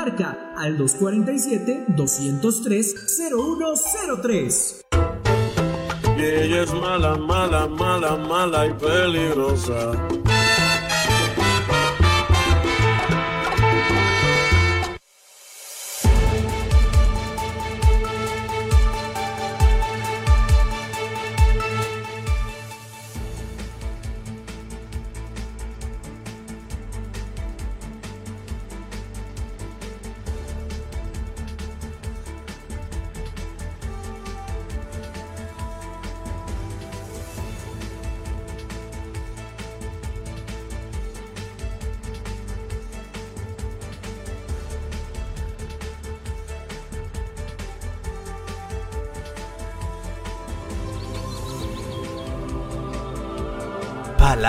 Marca al 247-203-0103. Y ella es mala, mala, mala, mala y peligrosa.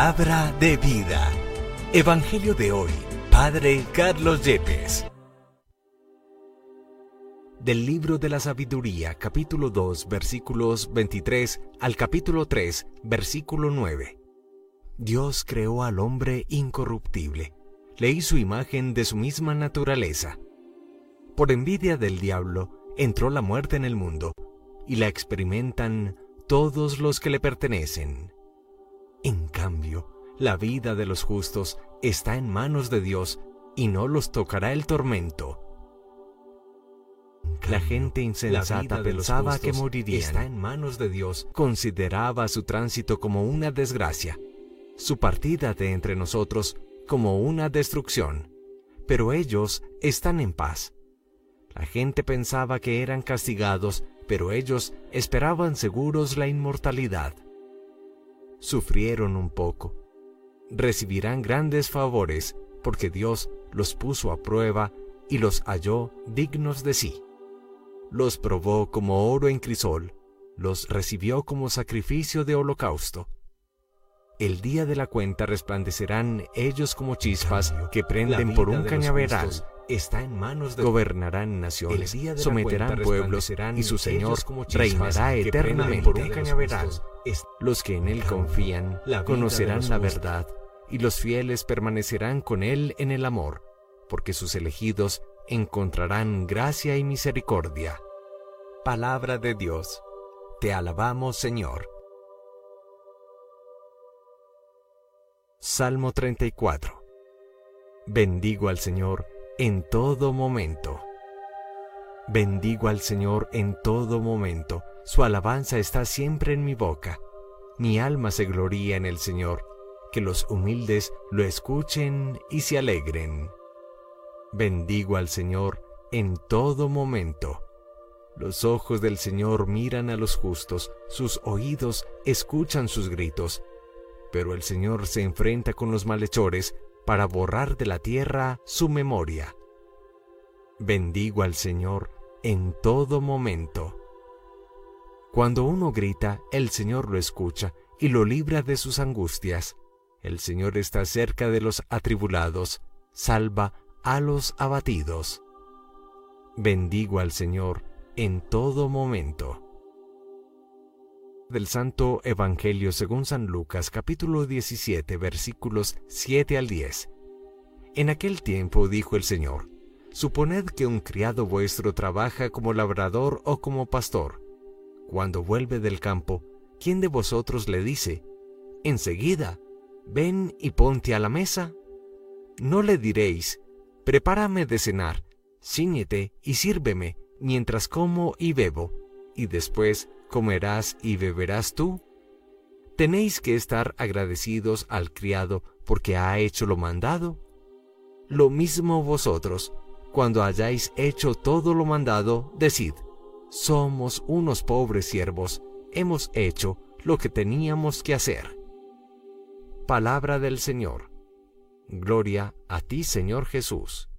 Palabra de vida. Evangelio de hoy. Padre Carlos Yepes. Del libro de la sabiduría, capítulo 2, versículos 23 al capítulo 3, versículo 9. Dios creó al hombre incorruptible. Le hizo imagen de su misma naturaleza. Por envidia del diablo, entró la muerte en el mundo, y la experimentan todos los que le pertenecen. En cambio, la vida de los justos está en manos de Dios y no los tocará el tormento. La gente insensata pensaba que moriría. Está en manos de Dios. Consideraba su tránsito como una desgracia, su partida de entre nosotros como una destrucción. Pero ellos están en paz. La gente pensaba que eran castigados, pero ellos esperaban seguros la inmortalidad sufrieron un poco. Recibirán grandes favores porque Dios los puso a prueba y los halló dignos de sí. Los probó como oro en crisol, los recibió como sacrificio de holocausto. El día de la cuenta resplandecerán ellos como chispas que prenden por un cañaveral. Está en manos de gobernarán naciones, someterán pueblos y su Señor reinará eternamente por un cañaveral. Los que en Él confían conocerán la verdad, y los fieles permanecerán con Él en el amor, porque sus elegidos encontrarán gracia y misericordia. Palabra de Dios. Te alabamos, Señor. Salmo 34. Bendigo al Señor en todo momento. Bendigo al Señor en todo momento su alabanza está siempre en mi boca. Mi alma se gloría en el Señor. Que los humildes lo escuchen y se alegren. Bendigo al Señor en todo momento. Los ojos del Señor miran a los justos, sus oídos escuchan sus gritos. Pero el Señor se enfrenta con los malhechores para borrar de la tierra su memoria. Bendigo al Señor en todo momento. Cuando uno grita, el Señor lo escucha y lo libra de sus angustias. El Señor está cerca de los atribulados, salva a los abatidos. Bendigo al Señor en todo momento. Del Santo Evangelio según San Lucas capítulo 17 versículos 7 al 10. En aquel tiempo dijo el Señor, Suponed que un criado vuestro trabaja como labrador o como pastor cuando vuelve del campo, ¿quién de vosotros le dice, enseguida, ven y ponte a la mesa? No le diréis, prepárame de cenar, ciñete y sírveme, mientras como y bebo, y después comerás y beberás tú. ¿Tenéis que estar agradecidos al criado porque ha hecho lo mandado? Lo mismo vosotros, cuando hayáis hecho todo lo mandado, decid, somos unos pobres siervos, hemos hecho lo que teníamos que hacer. Palabra del Señor. Gloria a ti, Señor Jesús.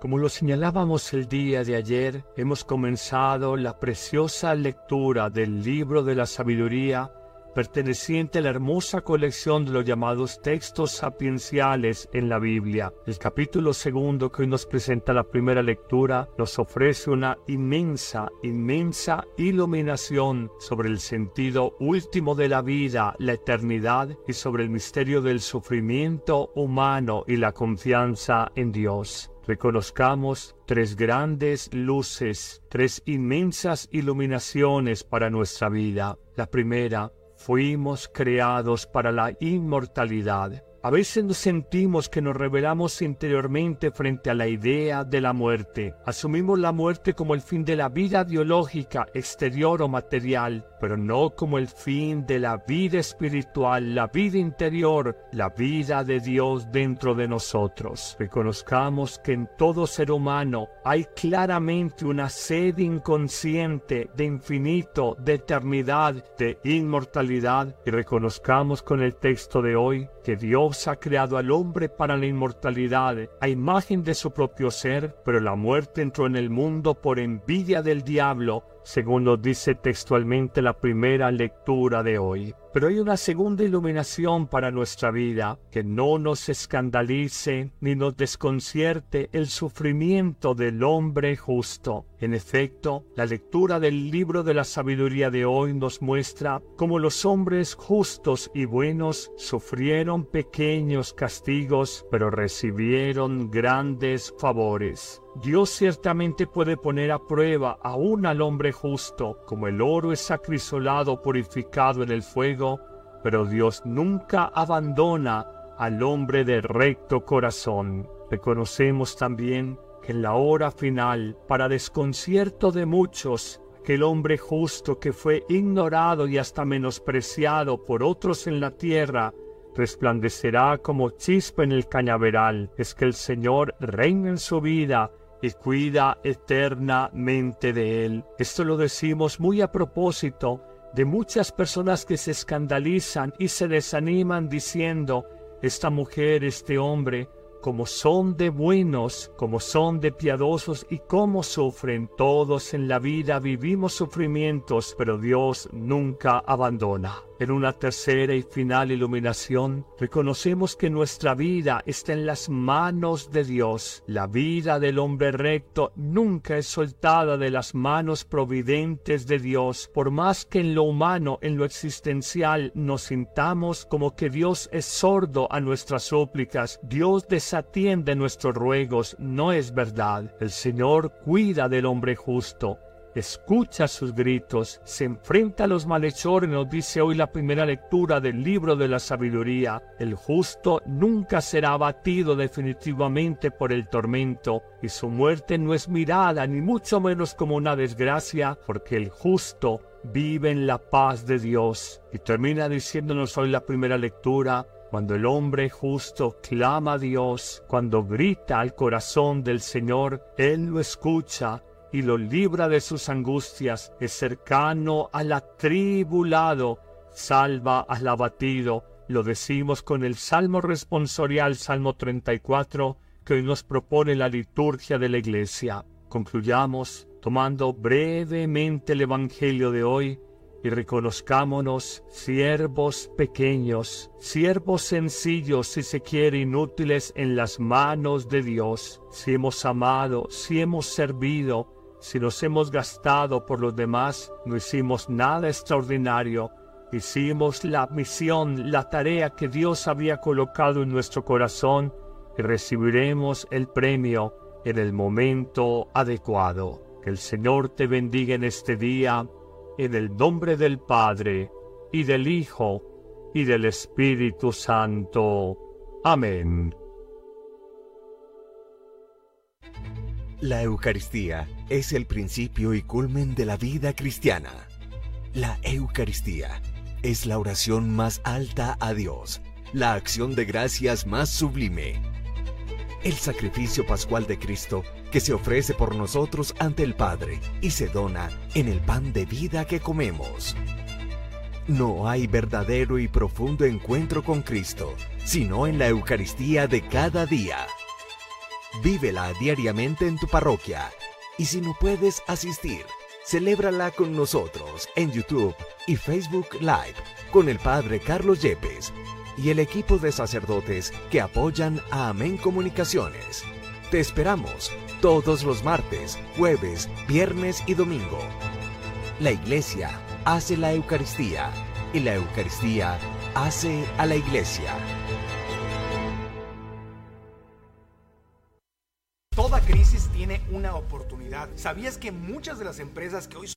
Como lo señalábamos el día de ayer, hemos comenzado la preciosa lectura del libro de la sabiduría perteneciente a la hermosa colección de los llamados textos sapienciales en la Biblia. El capítulo segundo que hoy nos presenta la primera lectura nos ofrece una inmensa, inmensa iluminación sobre el sentido último de la vida, la eternidad y sobre el misterio del sufrimiento humano y la confianza en Dios. Reconozcamos tres grandes luces, tres inmensas iluminaciones para nuestra vida. La primera, fuimos creados para la inmortalidad. A veces nos sentimos que nos revelamos interiormente frente a la idea de la muerte. Asumimos la muerte como el fin de la vida biológica, exterior o material, pero no como el fin de la vida espiritual, la vida interior, la vida de Dios dentro de nosotros. Reconozcamos que en todo ser humano hay claramente una sed inconsciente de infinito, de eternidad, de inmortalidad y reconozcamos con el texto de hoy que Dios ha creado al hombre para la inmortalidad a imagen de su propio ser, pero la muerte entró en el mundo por envidia del diablo según nos dice textualmente la primera lectura de hoy. Pero hay una segunda iluminación para nuestra vida, que no nos escandalice ni nos desconcierte el sufrimiento del hombre justo. En efecto, la lectura del libro de la sabiduría de hoy nos muestra cómo los hombres justos y buenos sufrieron pequeños castigos, pero recibieron grandes favores. Dios ciertamente puede poner a prueba aún al hombre justo, como el oro es acrisolado purificado en el fuego, pero Dios nunca abandona al hombre de recto corazón. Reconocemos también que en la hora final, para desconcierto de muchos, que el hombre justo que fue ignorado y hasta menospreciado por otros en la tierra, resplandecerá como chispa en el cañaveral. Es que el Señor reina en su vida y cuida eternamente de él. Esto lo decimos muy a propósito de muchas personas que se escandalizan y se desaniman diciendo, esta mujer, este hombre, como son de buenos, como son de piadosos y cómo sufren. Todos en la vida vivimos sufrimientos, pero Dios nunca abandona. En una tercera y final iluminación, reconocemos que nuestra vida está en las manos de Dios. La vida del hombre recto nunca es soltada de las manos providentes de Dios, por más que en lo humano, en lo existencial, nos sintamos como que Dios es sordo a nuestras súplicas, Dios desatiende nuestros ruegos, no es verdad. El Señor cuida del hombre justo escucha sus gritos, se enfrenta a los malhechores, nos dice hoy la primera lectura del libro de la sabiduría. El justo nunca será abatido definitivamente por el tormento, y su muerte no es mirada ni mucho menos como una desgracia, porque el justo vive en la paz de Dios. Y termina diciéndonos hoy la primera lectura, cuando el hombre justo clama a Dios, cuando grita al corazón del Señor, Él lo escucha y lo libra de sus angustias, es cercano al atribulado, salva al abatido. Lo decimos con el Salmo responsorial, Salmo 34, que hoy nos propone la liturgia de la Iglesia. Concluyamos tomando brevemente el Evangelio de hoy y reconozcámonos siervos pequeños, siervos sencillos, si se quiere, inútiles en las manos de Dios. Si hemos amado, si hemos servido, si nos hemos gastado por los demás, no hicimos nada extraordinario. Hicimos la misión, la tarea que Dios había colocado en nuestro corazón y recibiremos el premio en el momento adecuado. Que el Señor te bendiga en este día, en el nombre del Padre, y del Hijo, y del Espíritu Santo. Amén. La Eucaristía es el principio y culmen de la vida cristiana. La Eucaristía es la oración más alta a Dios, la acción de gracias más sublime. El sacrificio pascual de Cristo que se ofrece por nosotros ante el Padre y se dona en el pan de vida que comemos. No hay verdadero y profundo encuentro con Cristo, sino en la Eucaristía de cada día. Vívela diariamente en tu parroquia y si no puedes asistir, celébrala con nosotros en YouTube y Facebook Live con el Padre Carlos Yepes y el equipo de sacerdotes que apoyan a Amén Comunicaciones. Te esperamos todos los martes, jueves, viernes y domingo. La Iglesia hace la Eucaristía y la Eucaristía hace a la Iglesia. ¿Sabías que muchas de las empresas que hoy Es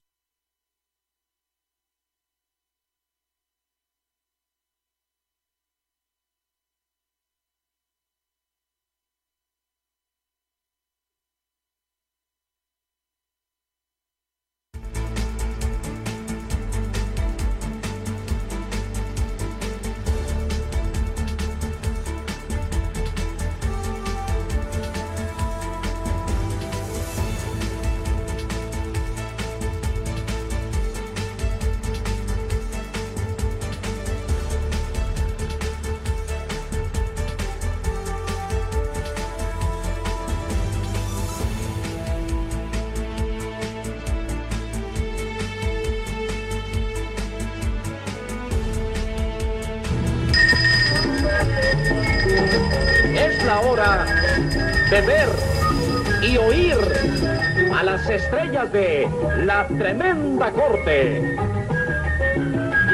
la tremenda corte.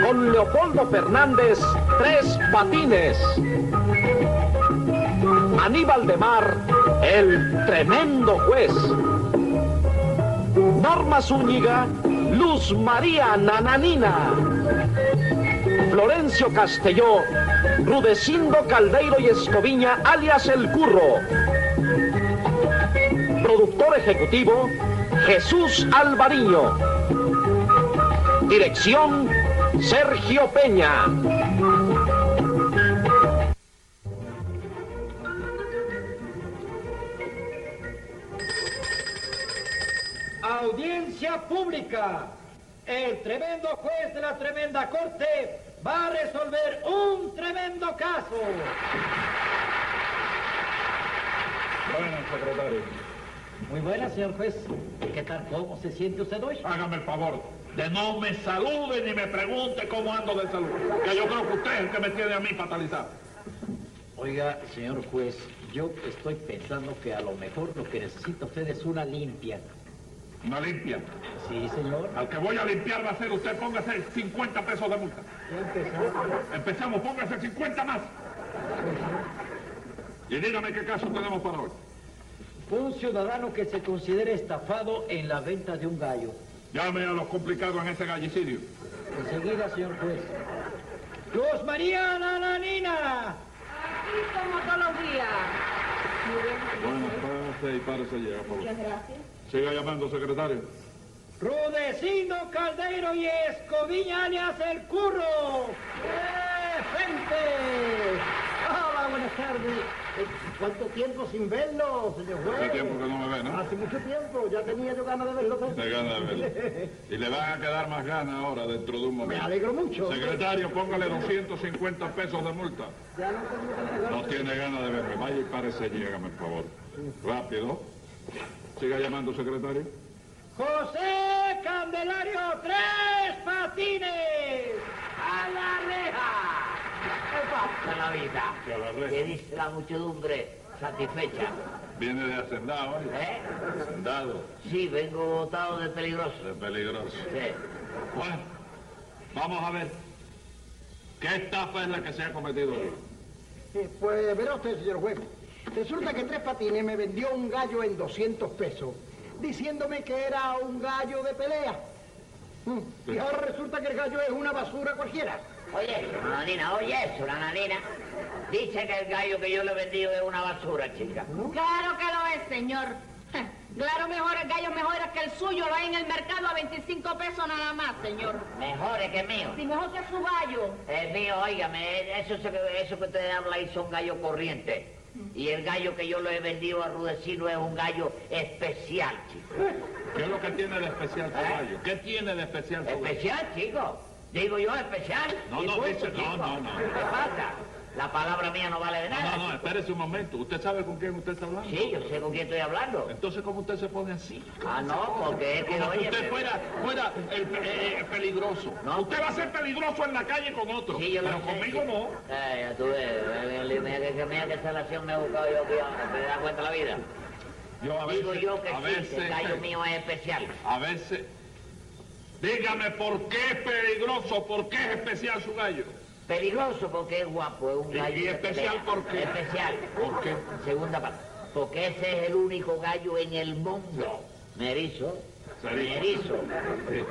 Con Leopoldo Fernández, tres patines. Aníbal de Mar, el tremendo juez. Norma Zúñiga, Luz María Nananina. Florencio Castelló, Rudecindo Caldeiro y Escoviña, alias El Curro. Productor ejecutivo, Jesús Alvariño. Dirección, Sergio Peña. Audiencia pública. El tremendo juez de la tremenda corte va a resolver un tremendo caso. Bueno, secretario, Muy buena, señor juez. ¿Qué tal? ¿Cómo se siente usted hoy? hágame el favor de no me salude ni me pregunte cómo ando de salud. Que yo creo que usted es el que me tiene a mí fatalizado. Oiga, señor juez, yo estoy pensando que a lo mejor lo que necesita usted es una limpia. Una limpia. Sí, señor. Al que voy a limpiar va a ser usted, póngase 50 pesos de multa. Empezamos, póngase 50 más. Y dígame qué caso tenemos para hoy. Un ciudadano que se considere estafado en la venta de un gallo. Llame a los complicados en ese gallicidio. Enseguida, señor juez. Luz María Nananina. Aquí como todos los días. Bueno, párese y párese ya, por favor. Muchas gracias. Siga llamando, secretario. Rudecindo Caldeiro y Escoviña alias El Curro. ¡Eh, gente! Hola, buenas tardes. ¿Cuánto tiempo sin verlo, señor juez? Hace tiempo que no me ve, ¿no? Hace mucho tiempo, ya tenía yo ganas de verlo. ¿no? De gana de verlo. Y le van a quedar más ganas ahora dentro de un Me momento. alegro mucho. Secretario, póngale 250 pesos de multa. Ya no tengo ganas de No tiene ganas de verme. Vaya y párese y hágame el favor. Rápido. Siga llamando, secretario. José Candelario Tres Patines. A la reja. ¿Qué pasa la vida? ¿Qué dice la muchedumbre satisfecha? Viene de hacendado, ¿eh? ¿Eh? Hacendado. Sí, vengo botado de peligroso. De peligroso. Sí. Bueno, vamos a ver. ¿Qué estafa es la que se ha cometido Pues verá usted, señor juez. Resulta que Tres Patines me vendió un gallo en 200 pesos, diciéndome que era un gallo de pelea. Mm, Y ahora resulta que el gallo es una basura cualquiera. Oye eso, nananina, oye eso, nananina. Dice que el gallo que yo le he vendido es una basura, chica. Claro que lo es, señor. Claro, mejores gallos mejores que el suyo. Lo hay en el mercado a 25 pesos nada más, señor. Mejores que mío. Si mejor que su gallo. El mío, óigame, eso, que usted habla ahí son gallos corrientes. Y el gallo que yo le he vendido a Rudecino es un gallo especial, chico. ¿Qué es lo que tiene de especial su ¿Eh? gallo? ¿Qué tiene de especial su gallo? ¿Especial, chico? Digo yo, especial. No, ¿Y no, punto, dice- no, no, no. ¿Qué pasa? La palabra mía no vale de No, nada. no, no, espérese un momento. ¿Usted sabe con quién usted está hablando? Sí, yo sé con quién estoy hablando. Entonces, ¿cómo usted se pone así? Ah, no, porque es que, Como si oye... usted fuera, fuera el, eh, eh, peligroso. No. Usted va a ser peligroso en la calle con otro, Sí, yo lo pero sé, conmigo sí. no. Eh, ya tú ves, mira que, que- mira qué salación me he buscado yo aquí, ahora, ¿te das cuenta la vida? Yo a Digo veces, yo que a sí, veces, que el gallo mío es especial. a veces, dígame por qué es peligroso, por qué es especial su gallo. Peligroso porque es guapo, es un ¿Y- gallo y especial por qué? Especial. ¿Por qué? Segunda parte. Porque ese es el único gallo en el mundo. Merizo. Merizo.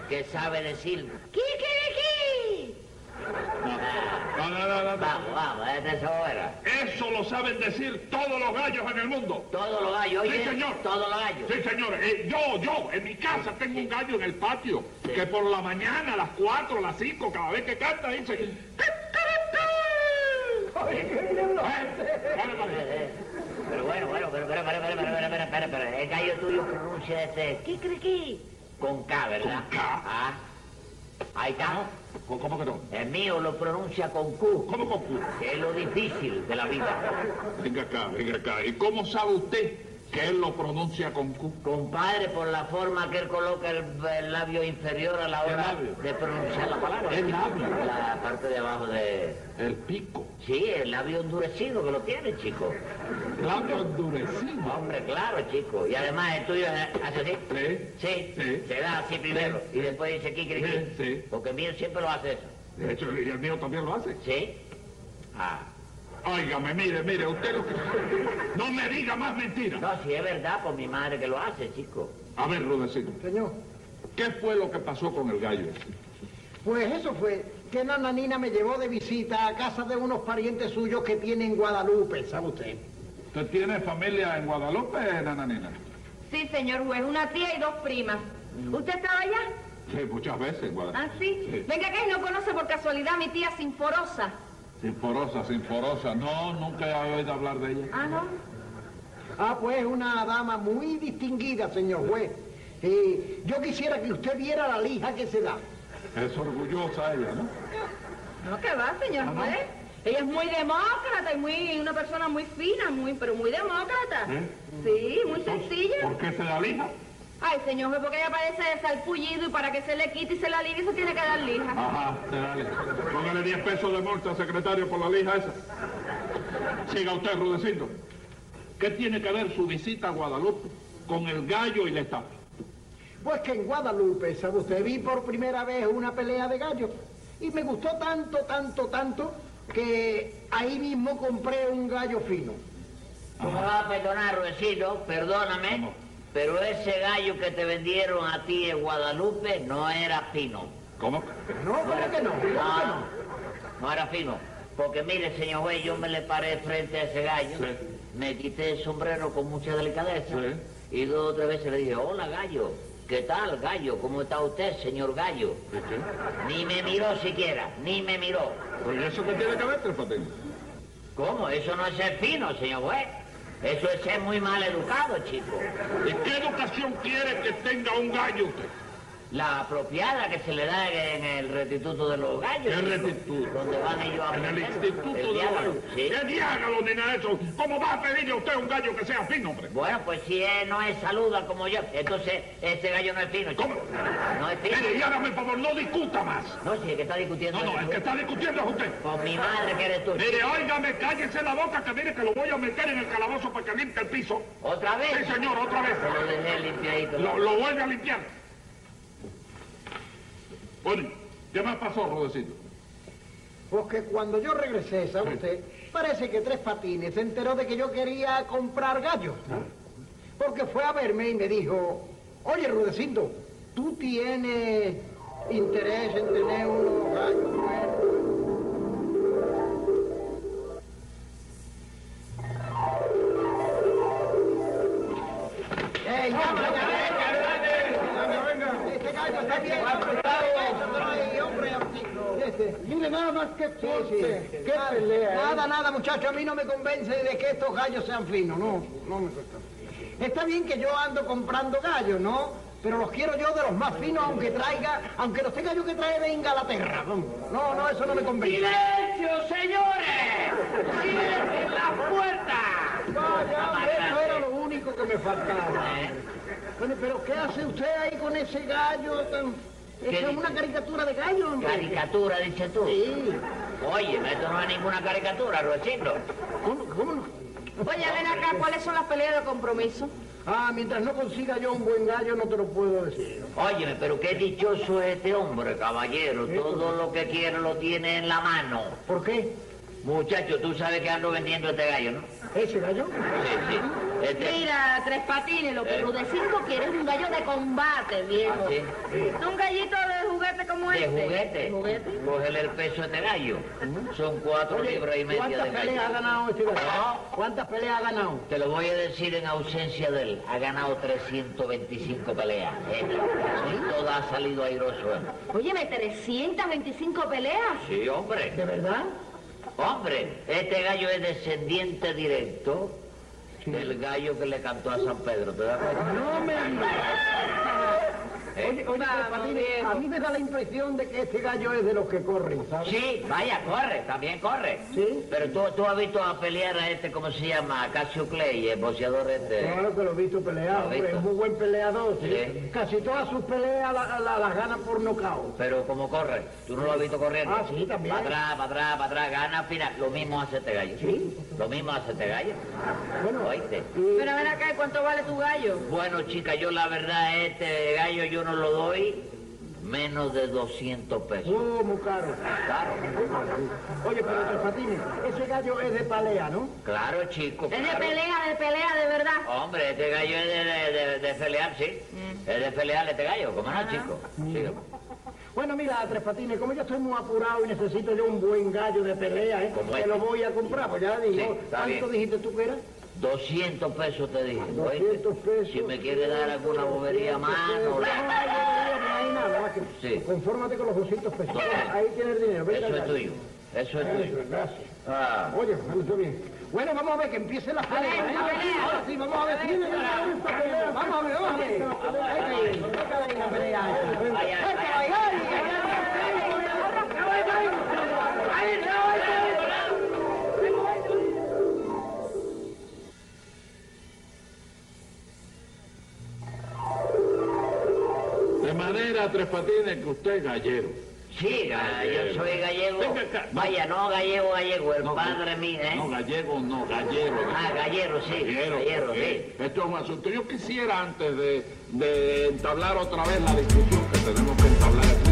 Que sabe decir. ¡Kikiriki! No, no, no, no, no. Vamos, vamos, es de esa hora. Eso lo saben decir todos los gallos en el mundo. Todos los gallos, Sí, señor. Todos los gallos. Sí, señor. Eh, yo, yo, en mi casa tengo un gallo en el patio Sí. que por la mañana, a las 4, a las 5, cada vez que canta, dice... Eh, vale. Pero bueno, bueno, pero, pero, pero, pero, pero, pero, pero, pero, pero, el gallo tuyo pronuncia ese kikiriki con K, ¿verdad? Con K. Ah. Ahí está. ¿Cómo cómo que no? El mío lo pronuncia con Q, ¿Cómo con Q? que es lo difícil de la vida. Venga acá, venga acá. ¿Y cómo sabe usted que él lo pronuncia con Q? Compadre, por la forma que él coloca el, el labio inferior a la ¿Qué hora de pronunciar la palabra. ¿Qué labio? La parte de abajo de... El pico. Sí, el labio endurecido que lo tiene, chico. Labio endurecido. Hombre, claro, chico. Y además el tuyo hace así. Sí. Sí, Sí. se da así primero y después dice kikiriki. Sí, sí. Porque el mío siempre lo hace eso. De hecho, y el mío también lo hace. ¿Sí? Ah. Óigame, mire, mire, usted lo que... No me diga más mentiras. No, si es verdad, por mi madre que lo hace, chico. A ver, Rudecito, Señor, ¿qué fue lo que pasó con el gallo? pues eso fue que Nana Nina me llevó de visita a casa de unos parientes suyos que tienen en Guadalupe, ¿sabe usted? ¿Usted tiene familia en Guadalupe, nananina? Sí, señor juez, una tía y dos primas. ¿Usted estaba allá? Sí, muchas veces en Guadalupe. ¿Ah, sí? Sí. Venga y no conoce por casualidad a mi tía Sinforosa. Sinforosa, Sinforosa. No, nunca he oído hablar de ella. Ah, ¿no? Ah, pues una dama muy distinguida, señor juez. Y yo quisiera que usted viera la lija que se da. Es orgullosa ella, ¿no? No, que va, señor Ah, ¿no? juez. Ella es muy demócrata y muy, una persona muy fina, muy, pero muy demócrata. ¿Eh? Sí, muy sencilla. ¿Por qué se la lija? Ay, señor juez, porque ella parece de salpullido y para que se le quite y se la alivie se tiene que dar lija. Ajá, se lija. Póngale 10 pesos de multa al secretario por la lija esa. Siga usted, Rudecito. ¿Qué tiene que ver su visita a Guadalupe con el gallo y la estatua? Pues que en Guadalupe, ¿sabe usted? Vi por primera vez una pelea de gallos. Y me gustó tanto, tanto, tanto, que ahí mismo compré un gallo fino. Tú me vas a perdonar, Ruecito, perdóname, ¿Cómo? Pero ese gallo que te vendieron a ti en Guadalupe no era fino. ¿Cómo? No, ¿cómo que no? ¿Cómo que No, no? no, no era fino. Porque mire, señor juez, yo me le paré frente a ese gallo, Sí. me quité el sombrero con mucha delicadeza Sí. y dos o tres veces le dije, hola gallo, ¿qué tal gallo? ¿Cómo está usted, señor gallo? ¿Y qué? Ni me miró siquiera, ni me miró. Pues, ¿y eso qué tiene que ver, Tres? ¿Cómo? Eso no es ser fino, señor juez. Eso es ser muy mal educado, chico. ¿Y qué educación quiere que tenga un gallo usted? La apropiada que se le da en el restituto de los gallos. ¿Qué chico, restituto? Donde van ellos a En el instituto El de diálogo, gallo. sí. ¿Qué diágalo ni nada de eso? ¿Cómo va a pedirle a usted un gallo que sea fino, hombre? Bueno, pues si él no es saluda como yo, entonces ese gallo no es fino, chico. ¿Cómo? No es fino. Mire, y hágame el favor, no discuta más. No, si el que está discutiendo No, no, el que está discutiendo es usted. Con mi madre que eres tú. Mire, óigame, cállese la boca que mire que lo voy a meter en el calabozo para que limpie el piso. ¿Otra vez? Sí, señor, otra vez. Se lo dejé limpiadito. Lo, lo vuelve a limpiar. Bueno, ¿qué más pasó, Rodecito? Porque cuando yo regresé, ¿sabe usted? Parece que Tres Patines se enteró de que yo quería comprar gallos. Porque fue a verme y me dijo, oye, Rudecindo, ¿tú tienes interés en tener unos gallos buenos? ¡Ey, ya, ya, ya, está bien Mire, nada más que corte. sí. Qué Nada, pelea. ¿eh? Nada, nada, muchacho, a mí no me convence de que estos gallos sean finos, no, no me gusta. Está bien que yo ando comprando gallos, ¿no? Pero los quiero yo de los más finos, aunque traiga, aunque los tenga yo que traer de Inglaterra. No, no, eso no me convence. ¡Silencio, señores! ¡Cierren la puerta! Vaya, eso era lo único que me faltaba. Bueno, pero ¿qué hace usted ahí con ese gallo? tan- ¿Qué Eso es una caricatura de gallo, hombre. Caricatura, dices tú. Sí. Oye, esto no es ninguna caricatura, Ruecito. ¿Cómo, cómo no? Oye, ven acá, ¿cuáles son las peleas de compromiso? Ah, mientras no consiga yo un buen gallo, no te lo puedo decir. Óyeme, pero qué dichoso es este hombre, caballero. Todo lo que quiere lo tiene en la mano. ¿Por qué? Muchacho, tú sabes que ando vendiendo este gallo, ¿no? ¿Ese gallo? Sí, sí. Este- Mira, Tres Patines, lo que Eh. Rudecindo quiere es un gallo de combate, viejo. ¿Ah, sí? Un gallito de juguete como ¿De este. juguete? ¿De juguete? Cógele el peso a este gallo. Son cuatro Oye, libras y media ¿cuántas de peleas ha ganado este gallo? ¿Cuántas peleas ha ganado? Te lo voy a decir en ausencia de él. Ha ganado 325 peleas. ¿eh? Y todas ha salido airoso. ¿eh? Óyeme, 325 peleas. Sí, hombre. ¿De verdad? Hombre, este gallo es descendiente directo del gallo que le cantó a San Pedro. ¿Eh? Oye, oye, Tres Patines, a mí me da la impresión de que este gallo es de los que corren, ¿sabes? Sí, vaya, corre, también corre. ¿Sí? Pero tú, tú has visto a pelear a este, ¿cómo se llama? A Casio Clay, el boxeador este. Claro que lo he visto pelear, ¿Lo has hombre, visto? es muy buen peleador, ¿sí? Sí. Casi todas sus peleas la- la- las gana por nocaut. Pero como corre, tú no lo has visto corriendo. Ah, sí, también. Para atrás, para atrás, para atrás, gana al final. Lo mismo hace este gallo. Sí. Lo mismo hace este gallo. Bueno, ¿Oíste? Pero ven acá, ¿y ¿cuánto vale tu gallo? Bueno, chica, yo la verdad, este gallo yo no lo doy menos de 200 pesos. oh, muy caro. Claro, Oye, pero Tres Patines, ese gallo es de pelea, ¿no? claro, chico. Es de pelea, de pelea, de verdad. Hombre, este gallo es de, de, de- de pelear, sí. Mm. Es de pelear este gallo, ¿cómo no, chico? Sí. Bueno, mira, Tres Patines, como yo estoy muy apurado y necesito yo un buen gallo de pelea, ¿eh? ¿Cómo Te es? lo voy a comprar, pues ya digo. Sí, ¿Cuánto bien. dijiste tú que era? 200 pesos te dije. ¿oíste? 200 pesos. Si me quiere dar alguna bobería más, no le... hay nada, más que Sí. confórmate con los 200 pesos. Ahí tienes el dinero. Eso es tuyo. Eso es tuyo. gracias. Ah. Oye, está bien. Bueno, vamos a ver que empiece la pelea. ¿eh? Ahora sí, vamos a ver. Vamos a ver, vamos a ver. Manera, Tres Patines, que usted es gallero. Sí, yo soy gallego. Venga acá. Vaya, no gallego, gallego, el No, padre mío, ¿eh? No, gallego, no, gallero. Ah, gallero, sí. Gallero, Gallero, sí. Esto es un asunto. Yo quisiera, antes de, de entablar otra vez la discusión que tenemos que entablar aquí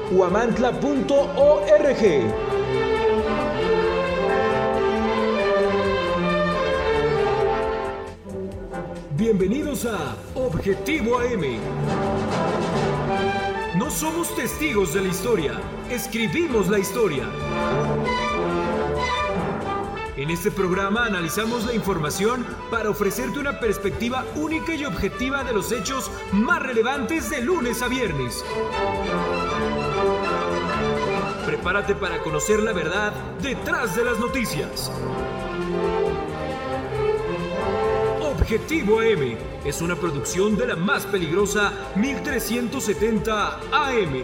huamantla.org. Bienvenidos a Objetivo AM. No somos testigos de la historia, escribimos la historia. En este programa analizamos la información para ofrecerte una perspectiva única y objetiva de los hechos más relevantes de lunes a viernes. Prepárate para conocer la verdad detrás de las noticias. Objetivo AM es una producción de la más peligrosa 1370 AM.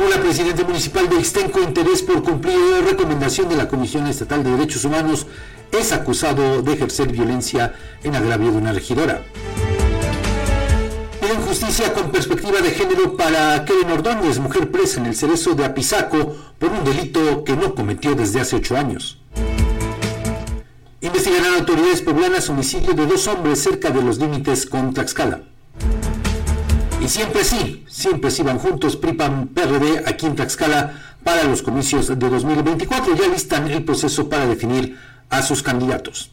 Simula, presidente municipal de Extenco, interés por cumplir la recomendación de la Comisión Estatal de Derechos Humanos, es acusado de ejercer violencia en agravio de una regidora. Piden justicia con perspectiva de género para Kevin Ordóñez, mujer presa en el cerezo de Apizaco por un delito que no cometió desde hace ocho años. Investigarán autoridades poblanas homicidio de dos hombres cerca de los límites con Tlaxcala. Siempre sí, siempre sí van juntos PRIPAM PRD aquí en Tlaxcala para los comicios de 2024. Ya listan el proceso para definir a sus candidatos.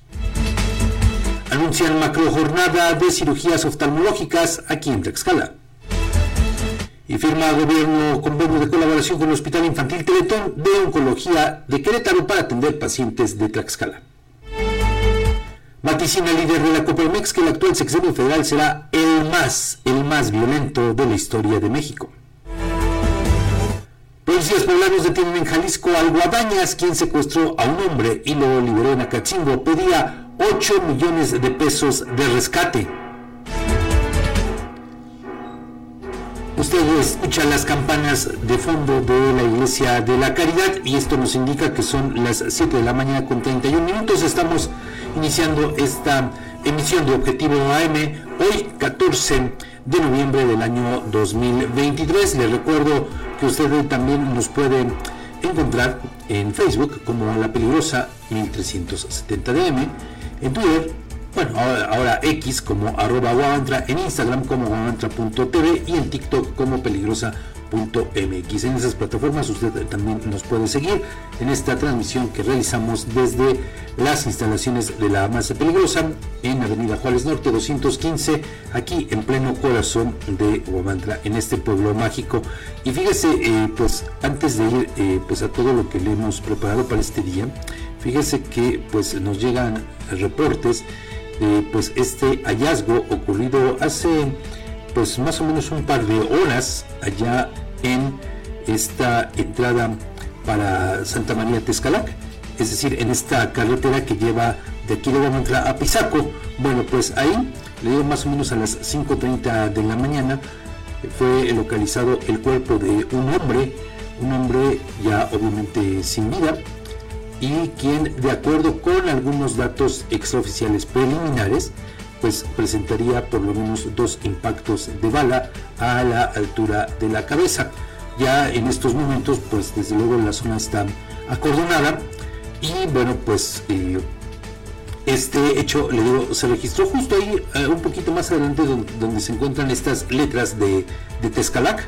Anuncian macro jornada de cirugías oftalmológicas aquí en Tlaxcala. Y firma gobierno convenio de colaboración con el Hospital Infantil Teletón de Oncología de Querétaro para atender pacientes de Tlaxcala. Vaticina líder de la Coparmex que el actual sexenio federal será el más, el más violento de la historia de México. Policías poblanos detienen en Jalisco al Guadañas, quien secuestró a un hombre y lo liberó en Acatzingo. Pedía 8 millones de pesos de rescate. Usted escucha las campanas de fondo de la Iglesia de la Caridad y esto nos indica que son las 7 de la mañana con 31 minutos. Estamos iniciando esta emisión de Objetivo AM hoy 14 de noviembre del año 2023. Le recuerdo que usted también nos puede encontrar en Facebook como La Peligrosa 1370DM, en Twitter, bueno, ahora, X como arroba guavantra, en Instagram como guavantra.tv y en TikTok como peligrosa.mx. En esas plataformas usted también nos puede seguir en esta transmisión que realizamos desde las instalaciones de la Masa Peligrosa en Avenida Juárez Norte 215, aquí en pleno corazón de Guamantra, en este pueblo mágico. Y fíjese, eh, pues antes de ir eh, pues a todo lo que le hemos preparado para este día, fíjese que pues nos llegan reportes de pues este hallazgo ocurrido hace pues más o menos un par de horas allá en esta entrada para Santa María Tezcalac, es decir, en esta carretera que lleva de aquí de Guamantra a Pisaco. Bueno, pues ahí, le digo más o menos a las 5.30 de la mañana, fue localizado el cuerpo de un hombre, un hombre ya obviamente sin vida, y quien, de acuerdo con algunos datos extraoficiales preliminares, pues presentaría por lo menos dos impactos de bala a la altura de la cabeza. Ya en estos momentos, pues desde luego la zona está acordonada y bueno, pues eh, este hecho, se registró justo ahí, eh, un poquito más adelante, donde, se encuentran estas letras de, Tezcalac,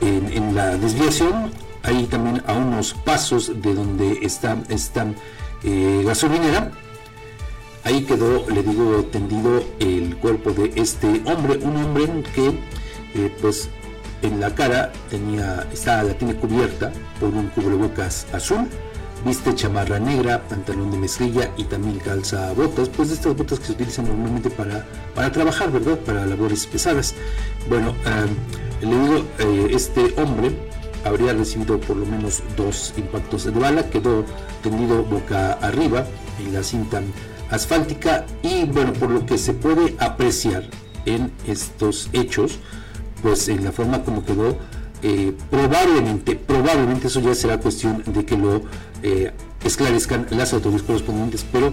en, en la desviación ahí también a unos pasos de donde está esta eh, gasolinera. Ahí quedó, le digo, tendido el cuerpo de este hombre, un hombre que eh, pues en la cara tenía, está, la tiene cubierta por un cubrebocas azul, viste chamarra negra, pantalón de mezclilla y también calza botas, pues estas botas que se utilizan normalmente para, para trabajar, ¿verdad? Para labores pesadas. Bueno, le digo, eh, este hombre habría recibido por lo menos dos impactos de bala, quedó tendido boca arriba en la cinta asfáltica y bueno, por lo que se puede apreciar en estos hechos, pues en la forma como quedó, eh, probablemente, probablemente eso ya será cuestión de que lo eh, esclarezcan las autoridades correspondientes, pero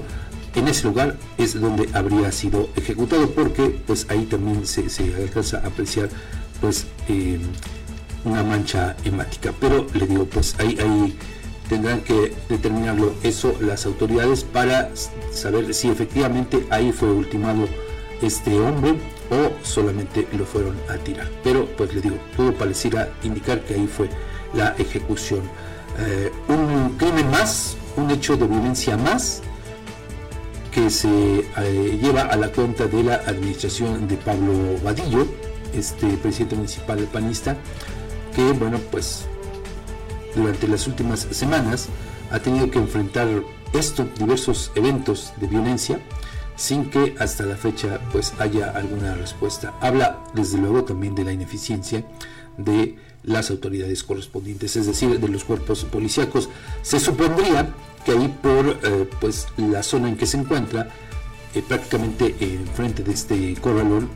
en ese lugar es donde habría sido ejecutado porque pues ahí también se, alcanza a apreciar pues eh, una mancha hemática. Pero le digo, pues ahí, ahí tendrán que determinarlo eso las autoridades para saber si efectivamente ahí fue ultimado este hombre o solamente lo fueron a tirar. Pero pues le digo, todo pareciera indicar que ahí fue la ejecución. Eh, un crimen más, un hecho de violencia más que se eh, lleva a la cuenta de la administración de Pablo Vadillo, este presidente municipal panista, que, bueno, pues durante las últimas semanas ha tenido que enfrentar esto, diversos eventos de violencia, sin que hasta la fecha pues haya alguna respuesta. Habla desde luego también de la ineficiencia de las autoridades correspondientes, es decir, de los cuerpos policíacos. Se supondría que ahí por eh, pues la zona en que se encuentra, eh, prácticamente enfrente de este corralón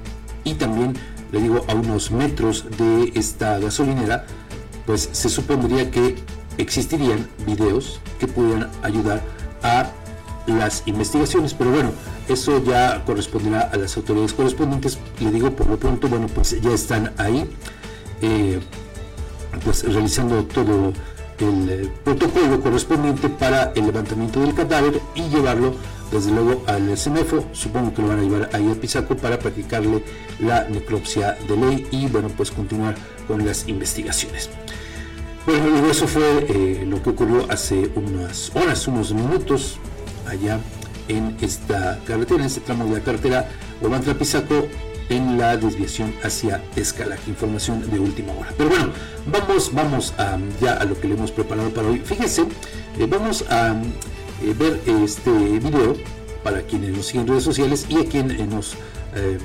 y también, le digo, a unos metros de esta gasolinera, pues se supondría que existirían videos que pudieran ayudar a las investigaciones, pero bueno, eso ya corresponderá a las autoridades correspondientes. Le digo por lo pronto, bueno, pues ya están ahí, eh, pues realizando todo el eh, protocolo correspondiente para el levantamiento del cadáver y llevarlo desde luego al CENEFO, supongo que lo van a llevar ahí a Pisaco para practicarle la necropsia de ley y bueno pues continuar con las investigaciones. Bueno, eso fue eh, lo que ocurrió hace unas horas, unos minutos allá en esta carretera, en este tramo de la carretera Huamantra-Pisaco, en la desviación hacia Escalac. Información de última hora. Pero bueno, vamos, vamos ya a lo que le hemos preparado para hoy. Fíjense, eh, vamos a eh, ver este video para quienes nos siguen en redes sociales y a quien eh, nos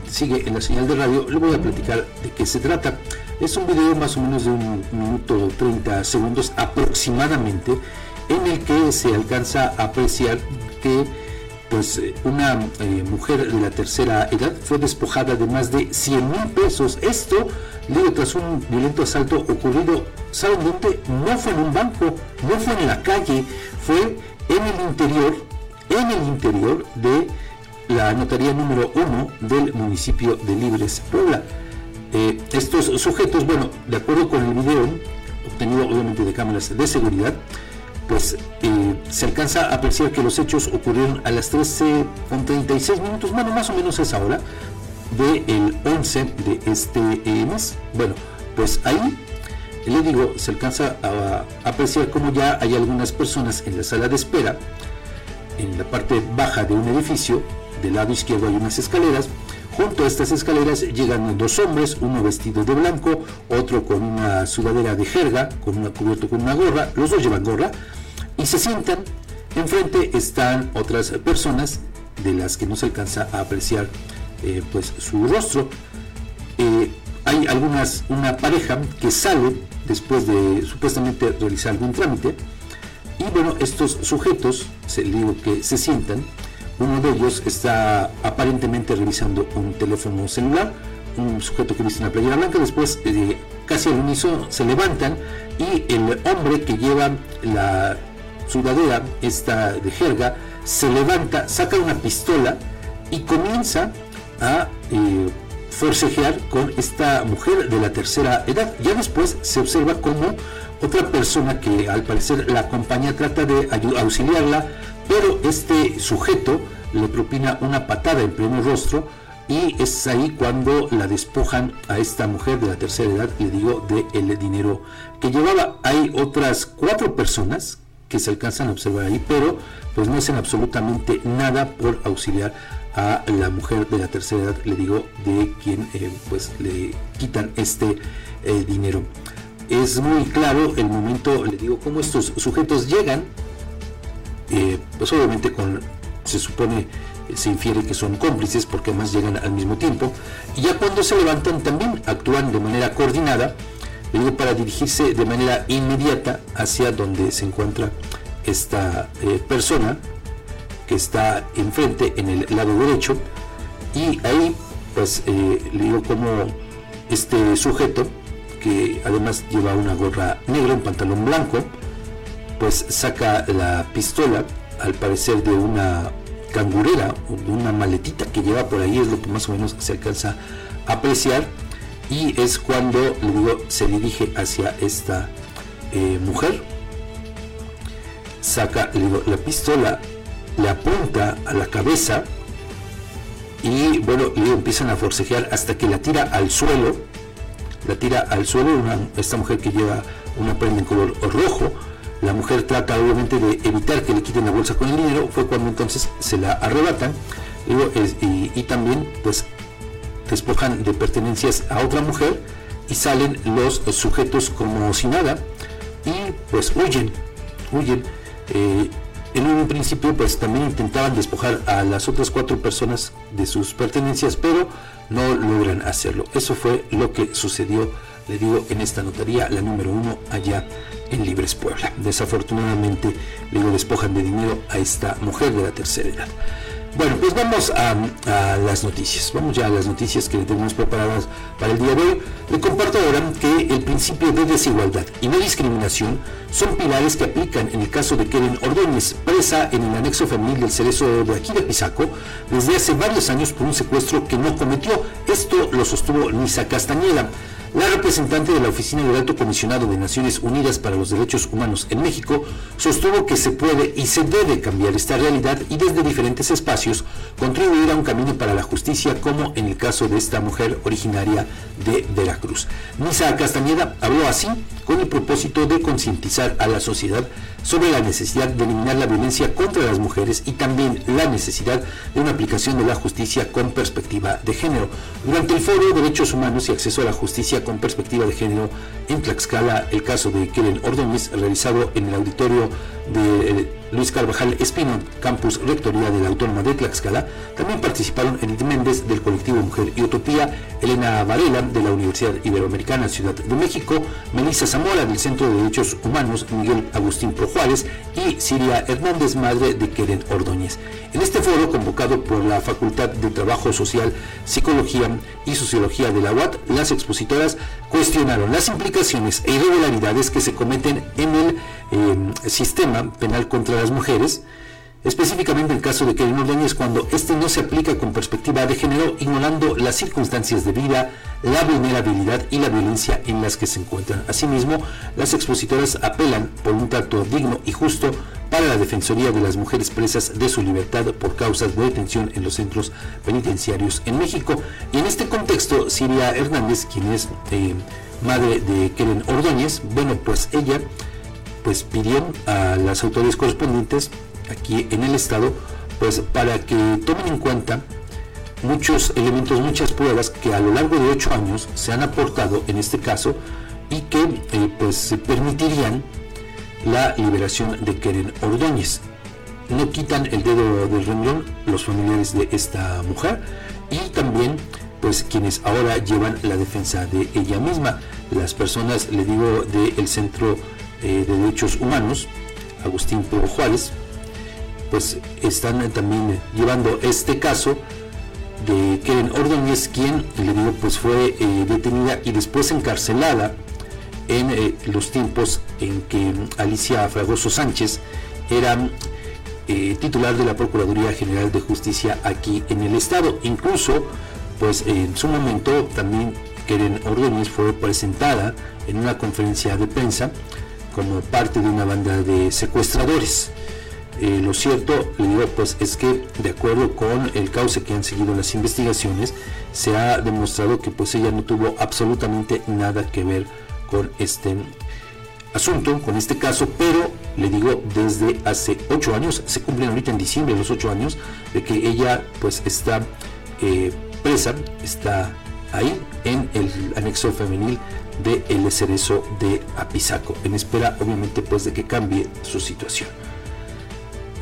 sigue en la señal de radio. Le voy a platicar de qué se trata. Es un video más o menos de un minuto 30 segundos aproximadamente en el que se alcanza a apreciar que pues eh, una eh, mujer de la tercera edad fue despojada de más de 100 mil pesos. Esto luego tras un violento asalto ocurrido, ¿saben dónde? No fue en un banco, no fue en la calle, fue en el interior, en el interior de la notaría número 1 del municipio de Libres, Puebla. Eh, estos sujetos, bueno, de acuerdo con el video obtenido obviamente de cámaras de seguridad, pues eh, se alcanza a apreciar que los hechos ocurrieron a las 13 con 36 minutos, bueno, más o menos esa hora del 11 de este eh, mes. Bueno, pues ahí le digo, se alcanza a, apreciar como ya hay algunas personas en la sala de espera, en la parte baja de un edificio, del lado izquierdo hay unas escaleras, Junto a estas escaleras llegan dos hombres, uno vestido de blanco, otro con una sudadera de jerga, con una cubierto con una gorra, los dos llevan gorra, y se sientan. Enfrente están otras personas de las que no se alcanza a apreciar eh, pues su rostro. Hay algunas, una pareja que sale después de supuestamente realizar algún trámite. Y bueno, estos sujetos, se digo que se sientan, uno de ellos está aparentemente revisando un teléfono celular, un sujeto que viste una playera blanca, después eh, casi al unísono se levantan y el hombre que lleva la sudadera, esta de jerga, se levanta, saca una pistola y comienza a eh, forcejear con esta mujer de la tercera edad. Ya después se observa como otra persona que al parecer la acompaña trata de auxiliarla pero este sujeto le propina una patada en pleno rostro y es ahí cuando la despojan a esta mujer de la tercera edad, le digo, de el dinero que llevaba. Hay otras cuatro personas que se alcanzan a observar ahí, pero pues no hacen absolutamente nada por auxiliar a la mujer de la tercera edad, le digo, de quien eh, pues le quitan este eh, dinero. Es muy claro el momento, le digo, cómo estos sujetos llegan eh, pues obviamente con, se supone, se infiere que son cómplices porque además llegan al mismo tiempo, y ya cuando se levantan también actúan de manera coordinada, digo, para dirigirse de manera inmediata hacia donde se encuentra esta eh, persona está enfrente en el lado derecho, y ahí pues le digo como este sujeto, que además lleva una gorra negra, un pantalón blanco, pues saca la pistola, al parecer de una cangurera o de una maletita que lleva por ahí, es lo que más o menos se alcanza a apreciar, y es cuando le digo, se dirige hacia esta eh, mujer, saca la pistola, le apunta a la cabeza y bueno, le empiezan a forcejear hasta que la tira al suelo, la tira al suelo, esta mujer que lleva una prenda en color rojo, la mujer trata obviamente de evitar que le quiten la bolsa con el dinero, fue cuando entonces se la arrebatan. Y, también pues despojan de pertenencias a otra mujer y salen los sujetos como si nada. Y pues huyen, huyen. Eh, en un principio pues también intentaban despojar a las otras cuatro personas de sus pertenencias, pero no logran hacerlo. Eso fue lo que sucedió le digo, en esta notaría, la número uno allá en Libres Puebla. Desafortunadamente, le digo, despojan de dinero a esta mujer de la tercera edad. Bueno, pues vamos a, las noticias. Vamos ya a las noticias que tenemos preparadas para el día de hoy. Le comparto ahora que el principio de desigualdad y no discriminación son pilares que aplican en el caso de Keren Ordóñez, presa en el anexo femenil del Cerezo de aquí de Pisaco, desde hace varios años por un secuestro que no cometió. Esto lo sostuvo Nisa Castañeda. La representante de la Oficina del Alto Comisionado de Naciones Unidas para los Derechos Humanos en México sostuvo que se puede y se debe cambiar esta realidad y desde diferentes espacios contribuir a un camino para la justicia como en el caso de esta mujer originaria de Veracruz. Nisa Castañeda habló así con el propósito de concientizar a la sociedad sobre la necesidad de eliminar la violencia contra las mujeres y también la necesidad de una aplicación de la justicia con perspectiva de género. Durante el foro Derechos Humanos y Acceso a la Justicia con Perspectiva de Género en Tlaxcala, el caso de Keren Ordóñez, realizado en el auditorio de eh, Luis Carvajal Espino, Campus Rectoría de la Autónoma de Tlaxcala. También participaron Edith Méndez del colectivo Mujer y Utopía, Elena Varela de la Universidad Iberoamericana Ciudad de México, Melissa Zamora del Centro de Derechos Humanos, Miguel Agustín Pro Juárez y Siria Hernández, madre de Keren Ordóñez. En este foro, convocado por la Facultad de Trabajo Social, Psicología y Sociología de la UAT, las expositoras cuestionaron las implicaciones e irregularidades que se cometen en el eh, sistema penal contra las mujeres, específicamente el caso de Kevin Ordóñez cuando este no se aplica con perspectiva de género, ignorando las circunstancias de vida, la vulnerabilidad y la violencia en las que se encuentran. Asimismo, las expositoras apelan por un trato digno y justo para la Defensoría de las Mujeres presas de su libertad por causas de detención en los centros penitenciarios en México. Y en este contexto, Siria Hernández, quien es eh, madre de Keren Ordóñez, bueno, pues ella pues pidió a las autoridades correspondientes aquí en el estado pues para que tomen en cuenta muchos elementos, muchas pruebas que a lo largo de ocho años se han aportado en este caso y que eh, pues permitirían la liberación de Keren Ordóñez. No quitan el dedo del renglón los familiares de esta mujer y también pues quienes ahora llevan la defensa de ella misma. Las personas, le digo, del Centro eh, de Derechos Humanos, Agustín Pedro Juárez, pues están también llevando este caso de Keren Ordóñez, quien, le digo, pues fue eh, detenida y después encarcelada en eh, los tiempos en que Alicia Fragoso Sánchez era titular de la Procuraduría General de Justicia aquí en el Estado. Incluso, pues en su momento también Keren Ordóñez fue presentada en una conferencia de prensa como parte de una banda de secuestradores. Eh, lo cierto, digo, pues es que de acuerdo con el cauce que han seguido las investigaciones, se ha demostrado que pues ella no tuvo absolutamente nada que ver con este asunto, con este caso, pero le digo, desde hace ocho años, se cumplen ahorita en diciembre los ocho años, de que ella pues está eh, presa, está ahí en el anexo femenil de El Cerezo de Apizaco, en espera obviamente pues de que cambie su situación.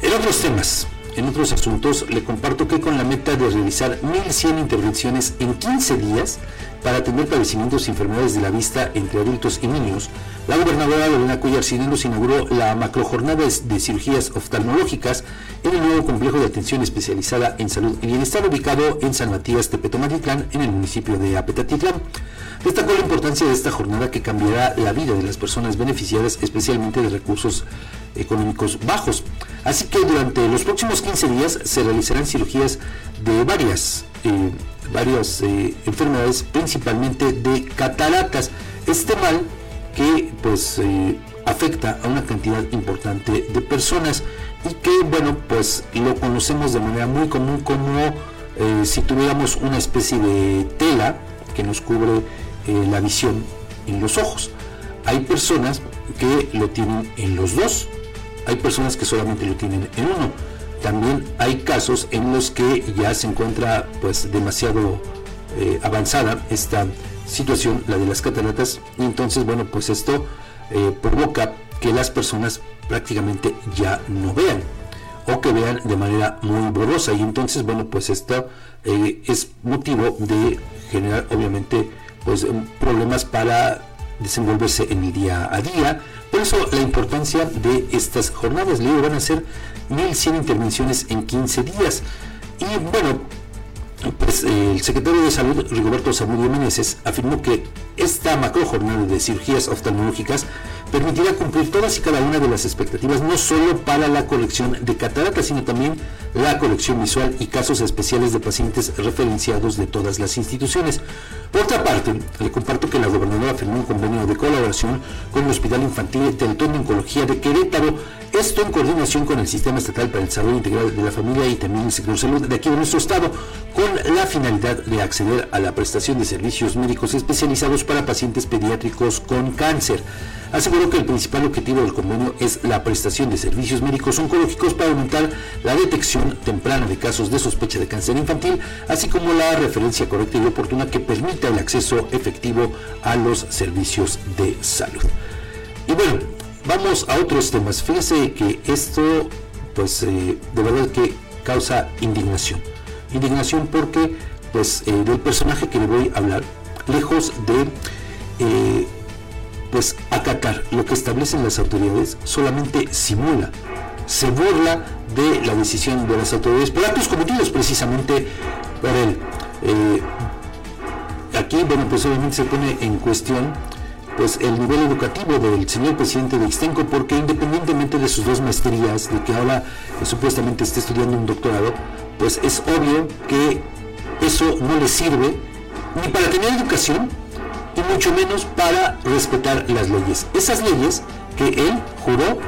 En otros temas, en otros asuntos, le comparto que con la meta de realizar 1.100 intervenciones en 15 días para atender padecimientos y enfermedades de la vista entre adultos y niños, la gobernadora Lorena Cuellar Cineros inauguró la macrojornada de cirugías oftalmológicas en el nuevo complejo de atención especializada en salud y bienestar ubicado en San Matías Tepetomatitlán, en el municipio de Apetatitlán. Destacó la importancia de esta jornada que cambiará la vida de las personas beneficiadas, especialmente de recursos económicos bajos. Así que durante los próximos 15 días se realizarán cirugías de varias, eh, varias eh, enfermedades, principalmente de cataratas. Este mal que pues eh, afecta a una cantidad importante de personas y que bueno pues lo conocemos de manera muy común como si tuviéramos una especie de tela que nos cubre la visión en los ojos. Hay personas que lo tienen en los dos, hay personas que solamente lo tienen en uno. También hay casos en los que ya se encuentra pues demasiado eh, avanzada esta situación, la de las cataratas, y entonces bueno pues esto eh, provoca que las personas prácticamente ya no vean o que vean de manera muy borrosa y entonces bueno pues esto es motivo de generar obviamente pues problemas para desenvolverse en el día a día. Por eso la importancia de estas jornadas. Le van a ser 1.100 intervenciones en 15 días. Y bueno, pues el secretario de Salud, Rigoberto Zamudio Meneses, afirmó que esta macro jornada de cirugías oftalmológicas permitirá cumplir todas y cada una de las expectativas, no solo para la colección de cataratas, sino también la colección visual y casos especiales de pacientes referenciados de todas las instituciones. Por otra parte, le comparto que la gobernadora firmó un convenio de colaboración con el Hospital Infantil Teletón de Oncología de Querétaro, esto en coordinación con el Sistema Estatal para el Desarrollo Integral de la Familia y también el sector salud de aquí de nuestro estado, con la finalidad de acceder a la prestación de servicios médicos especializados para pacientes pediátricos con cáncer aseguró que el principal objetivo del convenio es la prestación de servicios médicos oncológicos para aumentar la detección temprana de casos de sospecha de cáncer infantil, así como la referencia correcta y oportuna que permita el acceso efectivo a los servicios de salud. Y bueno, vamos a otros temas. Fíjese que esto, pues eh, de verdad que causa indignación. Indignación porque, pues, eh, del personaje que le voy a hablar, lejos de eh, pues acatar lo que establecen las autoridades solamente simula, se burla de la decisión de las autoridades por actos cometidos precisamente por él. Eh, aquí, bueno, pues obviamente se pone en cuestión pues el nivel educativo del señor presidente de Extenco, porque independientemente de sus dos maestrías, de que ahora eh, supuestamente esté estudiando un doctorado, pues es obvio que eso no le sirve ni para tener educación, mucho menos para respetar las leyes. Esas leyes que él juró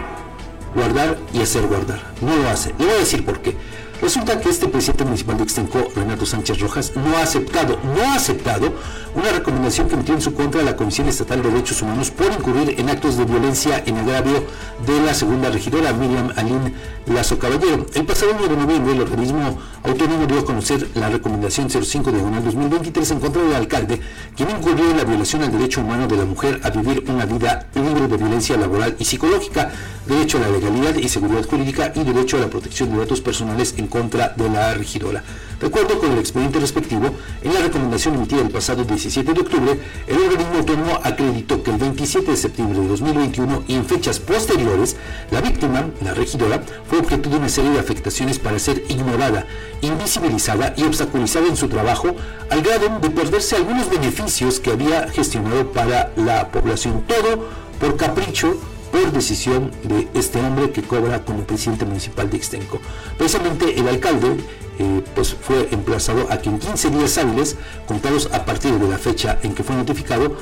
guardar y hacer guardar. No lo hace. Le voy a decir por qué. Resulta que este presidente municipal de Extenco, Renato Sánchez Rojas, no ha aceptado, no ha aceptado una recomendación que emitió en su contra la Comisión Estatal de Derechos Humanos por incurrir en actos de violencia en agravio de la segunda regidora Miriam Aline Lazo Caballero. El pasado 9 de noviembre, el organismo autónomo dio a conocer la recomendación 05 de 2023 en contra del alcalde, quien incurrió en la violación al derecho humano de la mujer a vivir una vida libre de violencia laboral y psicológica, derecho a la legalidad y seguridad jurídica y derecho a la protección de datos personales en contra de la regidora. De acuerdo con el expediente respectivo, en la recomendación emitida el pasado 17 de octubre, el organismo autónomo acreditó que el 27 de septiembre de 2021 y en fechas posteriores, la víctima, la regidora, fue objeto de una serie de afectaciones para ser ignorada, invisibilizada y obstaculizada en su trabajo, al grado de perderse algunos beneficios que había gestionado para la población. Todo por capricho por decisión de este hombre que cobra como presidente municipal de Extenco. Precisamente el alcalde eh, pues fue emplazado a que en 15 días hábiles, contados a partir de la fecha en que fue notificado,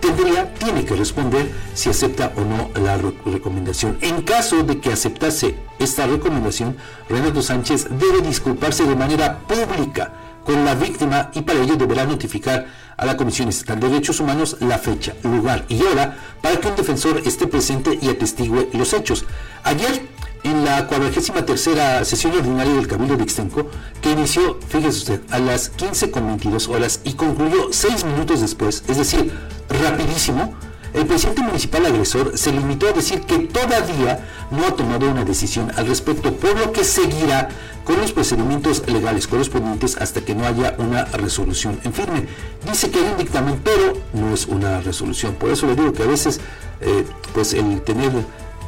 tendría, tiene que responder si acepta o no la recomendación. En caso de que aceptase esta recomendación, Renato Sánchez debe disculparse de manera pública con la víctima y para ello deberá notificar a la Comisión Estatal de Derechos Humanos la fecha, lugar y hora para que un defensor esté presente y atestigue los hechos. Ayer, en la 43 sesión ordinaria del Cabildo de Extenco, que inició, fíjese usted, a las 15.22 horas y concluyó seis minutos después, es decir, rapidísimo, el presidente municipal agresor se limitó a decir que todavía no ha tomado una decisión al respecto, por lo que seguirá con los procedimientos legales correspondientes hasta que no haya una resolución en firme. Dice que hay un dictamen, pero no es una resolución. Por eso le digo que a veces eh, pues el tener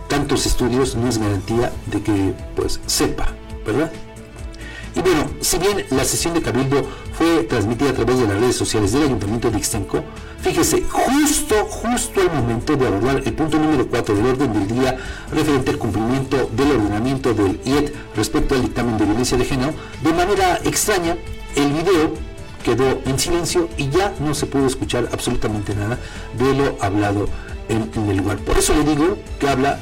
tantos estudios no es garantía de que pues sepa, ¿verdad? Y bueno, si bien la sesión de Cabildo fue transmitida a través de las redes sociales del Ayuntamiento de Ixtenco, fíjese, justo, justo al momento de abordar el punto número 4 del orden del día referente al cumplimiento del ordenamiento del IED respecto al dictamen de violencia de género, de manera extraña, el video quedó en silencio y ya no se pudo escuchar absolutamente nada de lo hablado en, en el lugar. Por eso le digo que habla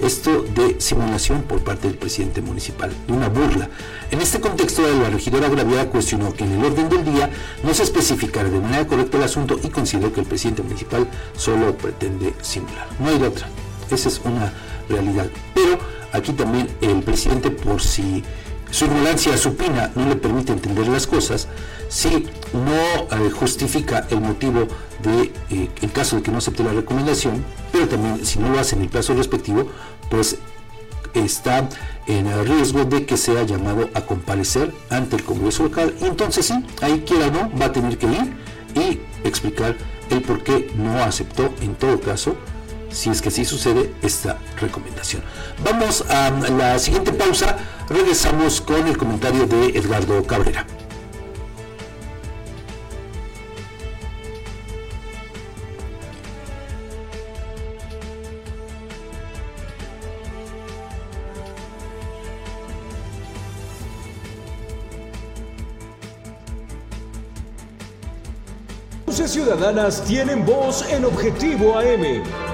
esto de simulación por parte del presidente municipal, de una burla. En este contexto, la regidora agraviada cuestionó que en el orden del día no se especificara de manera correcta el asunto y consideró que el presidente municipal solo pretende simular. No hay otra. Esa es una realidad. Pero aquí también el presidente, por si su ignorancia supina no le permite entender las cosas, si no eh, justifica el motivo de, eh, caso de que no acepte la recomendación, pero también si no lo hace en el plazo respectivo, pues está en el riesgo de que sea llamado a comparecer ante el Congreso local. Y entonces sí, ahí quiera o no, va a tener que ir y explicar el por qué no aceptó en todo caso si es que sí sucede esta recomendación. Vamos a la siguiente pausa, regresamos con el comentario de Edgardo Cabrera. Ciudadanas tienen voz en Objetivo AM.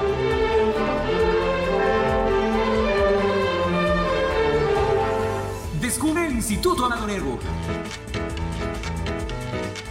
Descubre el Instituto Amado Nervo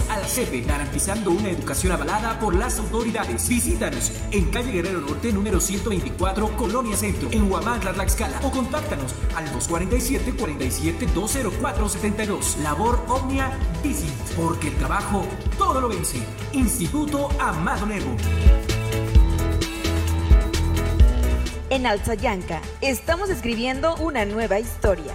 a la CEPE, garantizando una educación avalada por las autoridades. Visítanos en calle Guerrero Norte, número 124, Colonia Centro, en Huamantla, Tlaxcala, o contáctanos al 247-47-204-72. Labor Omnia Visit, porque el trabajo todo lo vence. Instituto Amado Nervo. En Alzayanca estamos escribiendo una nueva historia.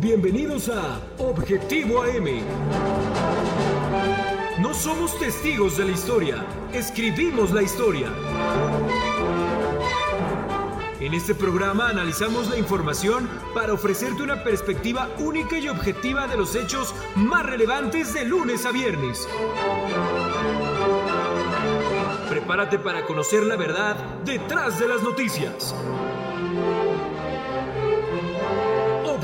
Bienvenidos a Objetivo AM. No somos testigos de la historia, escribimos la historia. En este programa analizamos la información para ofrecerte una perspectiva única y objetiva de los hechos más relevantes de lunes a viernes. Prepárate para conocer la verdad detrás de las noticias.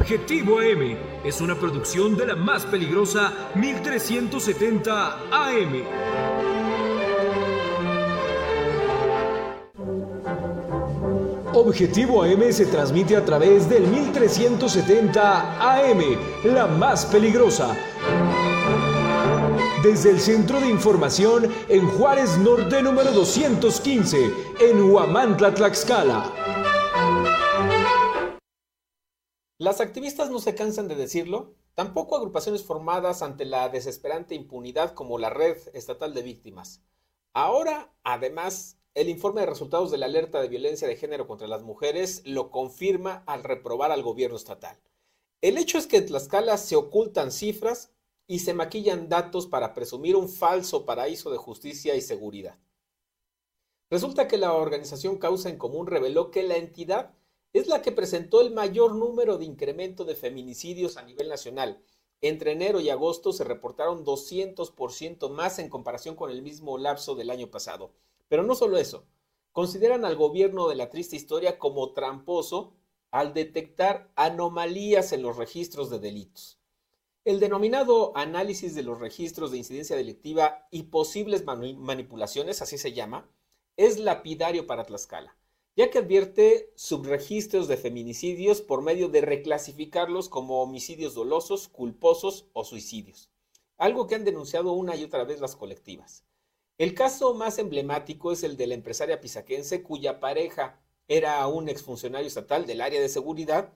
Objetivo AM es una producción de la más peligrosa 1370 AM. Objetivo AM se transmite a través del 1370 AM, la más peligrosa. Desde el Centro de Información en Juárez Norte número 215, en Huamantla, Tlaxcala. Las activistas no se cansan de decirlo, tampoco agrupaciones formadas ante la desesperante impunidad como la Red Estatal de Víctimas. Ahora, además, el informe de resultados de la alerta de violencia de género contra las mujeres lo confirma al reprobar al gobierno estatal. El hecho es que en Tlaxcala se ocultan cifras y se maquillan datos para presumir un falso paraíso de justicia y seguridad. Resulta que la organización Causa en Común reveló que la entidad es la que presentó el mayor número de incremento de feminicidios a nivel nacional. Entre enero y agosto se reportaron 200% más en comparación con el mismo lapso del año pasado. Pero no solo eso, consideran al gobierno de la triste historia como tramposo al detectar anomalías en los registros de delitos. El denominado análisis de los registros de incidencia delictiva y posibles manipulaciones, así se llama, es lapidario para Tlaxcala, ya que advierte subregistros de feminicidios por medio de reclasificarlos como homicidios dolosos, culposos o suicidios, algo que han denunciado una y otra vez las colectivas. El caso más emblemático es el de la empresaria pisaquense cuya pareja era un exfuncionario estatal del área de seguridad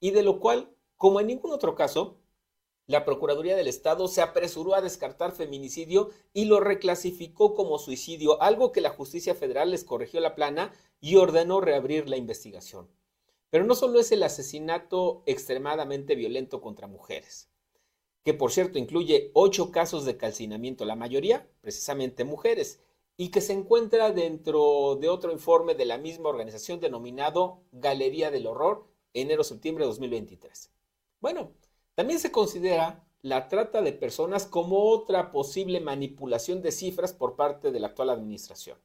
y de lo cual, como en ningún otro caso, la Procuraduría del Estado se apresuró a descartar feminicidio y lo reclasificó como suicidio, algo que la justicia federal les corrigió la plana y ordenó reabrir la investigación. Pero no solo es el asesinato extremadamente violento contra mujeres, que por cierto incluye ocho casos de calcinamiento, la mayoría precisamente mujeres, y que se encuentra dentro de otro informe de la misma organización denominado Galería del Horror, enero-septiembre de 2023. Bueno, también se considera la trata de personas como otra posible manipulación de cifras por parte de la actual administración.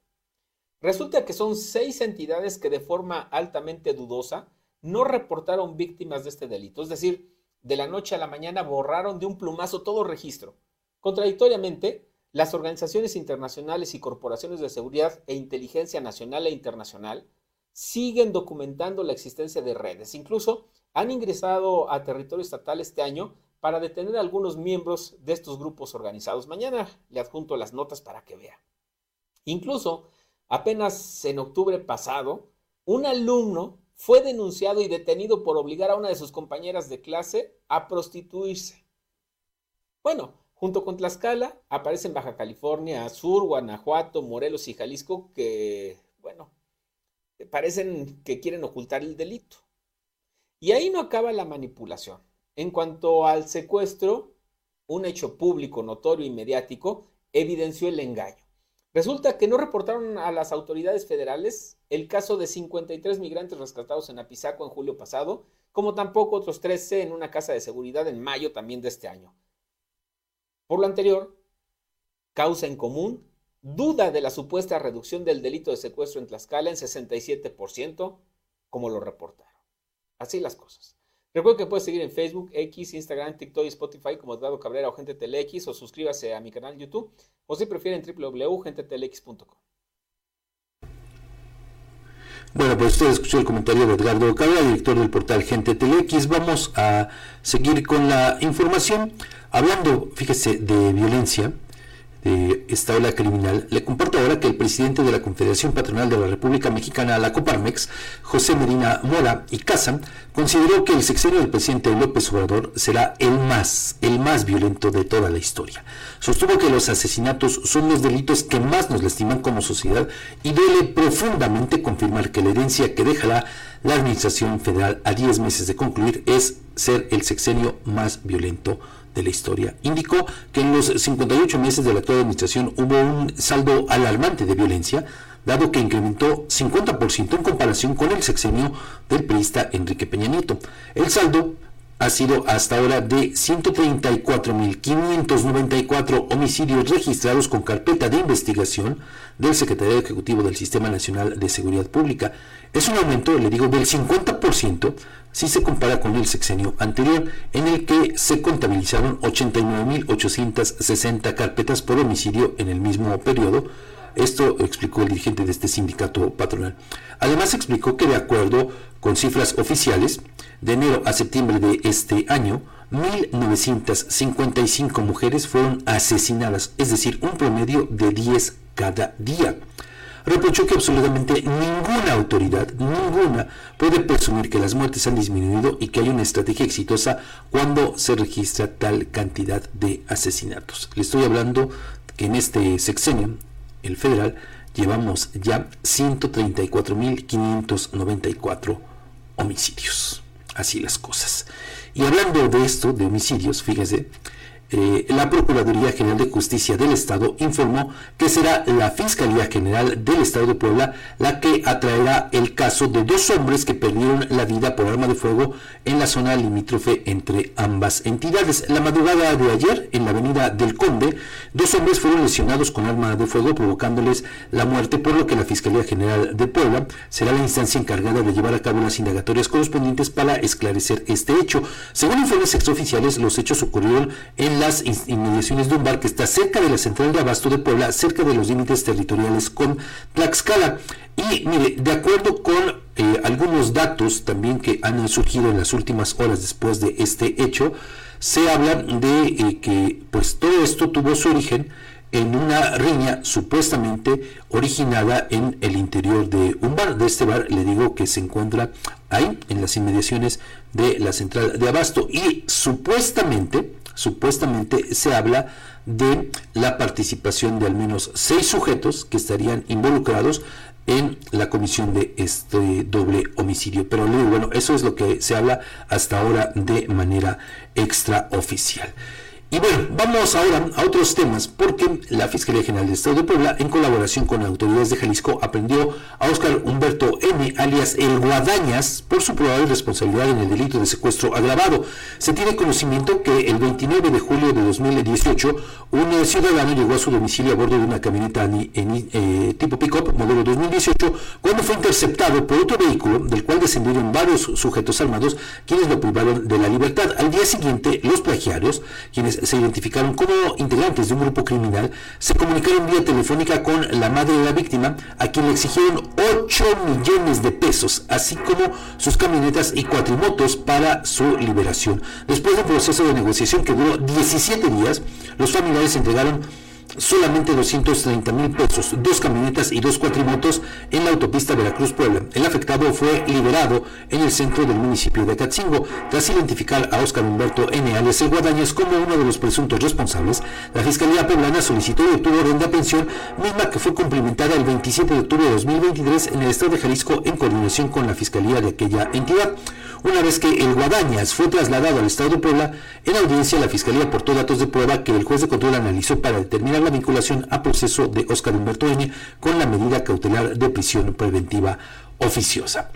Resulta que son seis entidades que de forma altamente dudosa no reportaron víctimas de este delito, es decir, de la noche a la mañana borraron de un plumazo todo registro. Contradictoriamente, las organizaciones internacionales y corporaciones de seguridad e inteligencia nacional e internacional siguen documentando la existencia de redes. Incluso han ingresado a territorio estatal este año para detener a algunos miembros de estos grupos organizados. Mañana le adjunto las notas para que vea. Incluso, apenas en octubre pasado, un alumno fue denunciado y detenido por obligar a una de sus compañeras de clase a prostituirse. Bueno, junto con Tlaxcala aparecen Baja California, Sur, Guanajuato, Morelos y Jalisco que, bueno, parecen que quieren ocultar el delito. Y ahí no acaba la manipulación. En cuanto al secuestro, un hecho público, notorio y mediático evidenció el engaño. Resulta que no reportaron a las autoridades federales el caso de 53 migrantes rescatados en Apizaco en julio pasado, como tampoco otros 13 en una casa de seguridad en mayo también de este año. Por lo anterior, causa en común, duda de la supuesta reducción del delito de secuestro en Tlaxcala en 67%, como lo reportaron. Así las cosas. Recuerda que puedes seguir en Facebook, X, Instagram, TikTok y Spotify como Eduardo Cabrera o Gente Telex o suscríbase a mi canal YouTube o si prefieren www.gentetelex.com. Bueno, pues usted escuchó el comentario de Edgardo Cabrera, director del portal Gente Telex. Vamos a seguir con la información. Hablando, fíjese, de violencia, de esta ola criminal, le comparto ahora que el presidente de la Confederación Patronal de la República Mexicana, la Coparmex, José Medina Mora y Casa, consideró que el sexenio del presidente López Obrador será el más, el más violento de toda la historia. Sostuvo que los asesinatos son los delitos que más nos lastiman como sociedad y duele profundamente confirmar que la herencia que dejará la Administración Federal a 10 meses de concluir es ser el sexenio más violento de la historia. Indicó que en los 58 meses de la actual administración hubo un saldo alarmante de violencia, dado que incrementó 50% en comparación con el sexenio del periodista Enrique Peña Nieto. El saldo ha sido hasta ahora de 134.594 homicidios registrados con carpeta de investigación del Secretario Ejecutivo del Sistema Nacional de Seguridad Pública. Es un aumento, le digo, del 50% si se compara con el sexenio anterior, en el que se contabilizaron 89.860 carpetas por homicidio en el mismo periodo. Esto explicó el dirigente de este sindicato patronal. Además explicó que de acuerdo con cifras oficiales, de enero a septiembre de este año, 1.955 mujeres fueron asesinadas, es decir, un promedio de 10 cada día reprochó que absolutamente ninguna autoridad, ninguna, puede presumir que las muertes han disminuido y que hay una estrategia exitosa cuando se registra tal cantidad de asesinatos. Le estoy hablando que en este sexenio, el federal, llevamos ya 134.594 homicidios. Así las cosas. Y hablando de esto, de homicidios, fíjese, eh, la Procuraduría General de Justicia del Estado informó que será la Fiscalía General del Estado de Puebla la que atraerá el caso de dos hombres que perdieron la vida por arma de fuego en la zona limítrofe entre ambas entidades. La madrugada de ayer, en la avenida del Conde, dos hombres fueron lesionados con arma de fuego provocándoles la muerte, por lo que la Fiscalía General de Puebla será la instancia encargada de llevar a cabo las indagatorias correspondientes para esclarecer este hecho. Según informes extraoficiales, los hechos ocurrieron en las inmediaciones de un bar que está cerca de la central de abasto de Puebla, cerca de los límites territoriales con Tlaxcala. Y mire, de acuerdo con eh, algunos datos también que han surgido en las últimas horas después de este hecho, se habla de eh, que pues todo esto tuvo su origen en una riña supuestamente originada en el interior de un bar. De este bar le digo que se encuentra ahí, en las inmediaciones de la central de Abasto. Y supuestamente, supuestamente se habla de la participación de al menos seis sujetos que estarían involucrados en la comisión de este doble homicidio. Pero bueno, eso es lo que se habla hasta ahora de manera extraoficial. Y bueno, vamos ahora a otros temas, porque la Fiscalía General del Estado de Puebla, en colaboración con autoridades de Jalisco, aprendió a Óscar Humberto M., alias El Guadañas, por su probable responsabilidad en el delito de secuestro agravado. Se tiene conocimiento que el 29 de julio de 2018, un ciudadano llegó a su domicilio a bordo de una camioneta eh, tipo pick-up, modelo 2018, cuando fue interceptado por otro vehículo, del cual descendieron varios sujetos armados, quienes lo privaron de la libertad. Al día siguiente, los plagiarios, quienes se identificaron como integrantes de un grupo criminal, se comunicaron vía telefónica con la madre de la víctima, a quien le exigieron 8 millones de pesos, así como sus camionetas y cuatrimotos para su liberación. Después de un proceso de negociación que duró 17 días, los familiares entregaron solamente 230 mil pesos, dos camionetas y dos cuatrimotos en la autopista Veracruz-Puebla. El afectado fue liberado en el centro del municipio de Catzingo. Tras identificar a Óscar Humberto N. Alias Guadañas como uno de los presuntos responsables, la Fiscalía Poblana solicitó y obtuvo orden de aprehensión, misma que fue cumplimentada el 27 de octubre de 2023 en el estado de Jalisco en coordinación con la Fiscalía de aquella entidad. Una vez que el Guadañas fue trasladado al estado de Puebla, en audiencia la Fiscalía aportó datos de prueba que el juez de control analizó para determinar la vinculación a proceso de Óscar Humberto N. con la medida cautelar de prisión preventiva oficiosa.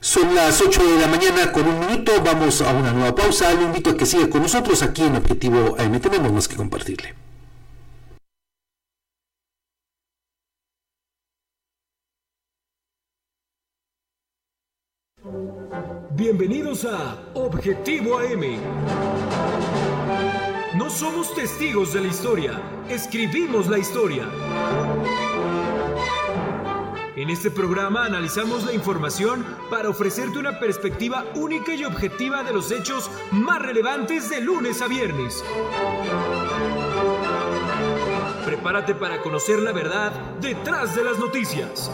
Son las 8 de la mañana con un minuto, vamos a una nueva pausa. Le invito a que siga con nosotros aquí en Objetivo AM. Tenemos más que compartirle. Bienvenidos a Objetivo AM. No somos testigos de la historia, escribimos la historia. En este programa analizamos la información para ofrecerte una perspectiva única y objetiva de los hechos más relevantes de lunes a viernes. Prepárate para conocer la verdad detrás de las noticias.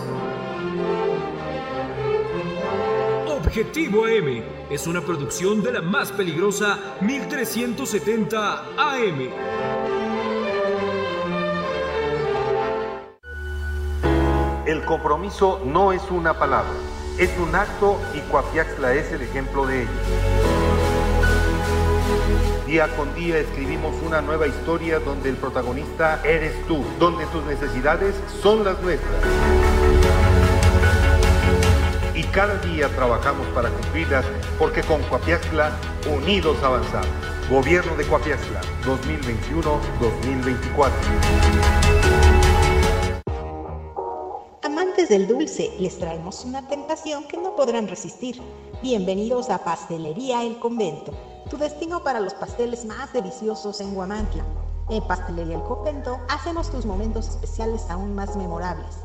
Objetivo AM es una producción de la más peligrosa 1370 AM. El compromiso no es una palabra, es un acto y Coapiaxla es el ejemplo de ello. Día con día escribimos una nueva historia donde el protagonista eres tú, donde tus necesidades son las nuestras cada día trabajamos para cumplirlas porque con Coapiazcla unidos avanzamos. Gobierno de Coapiazcla 2021-2024. Amantes del dulce, les traemos una tentación que no podrán resistir. Bienvenidos a Pastelería El Convento, tu destino para los pasteles más deliciosos en Guamantla. En Pastelería El Convento hacemos tus momentos especiales aún más memorables.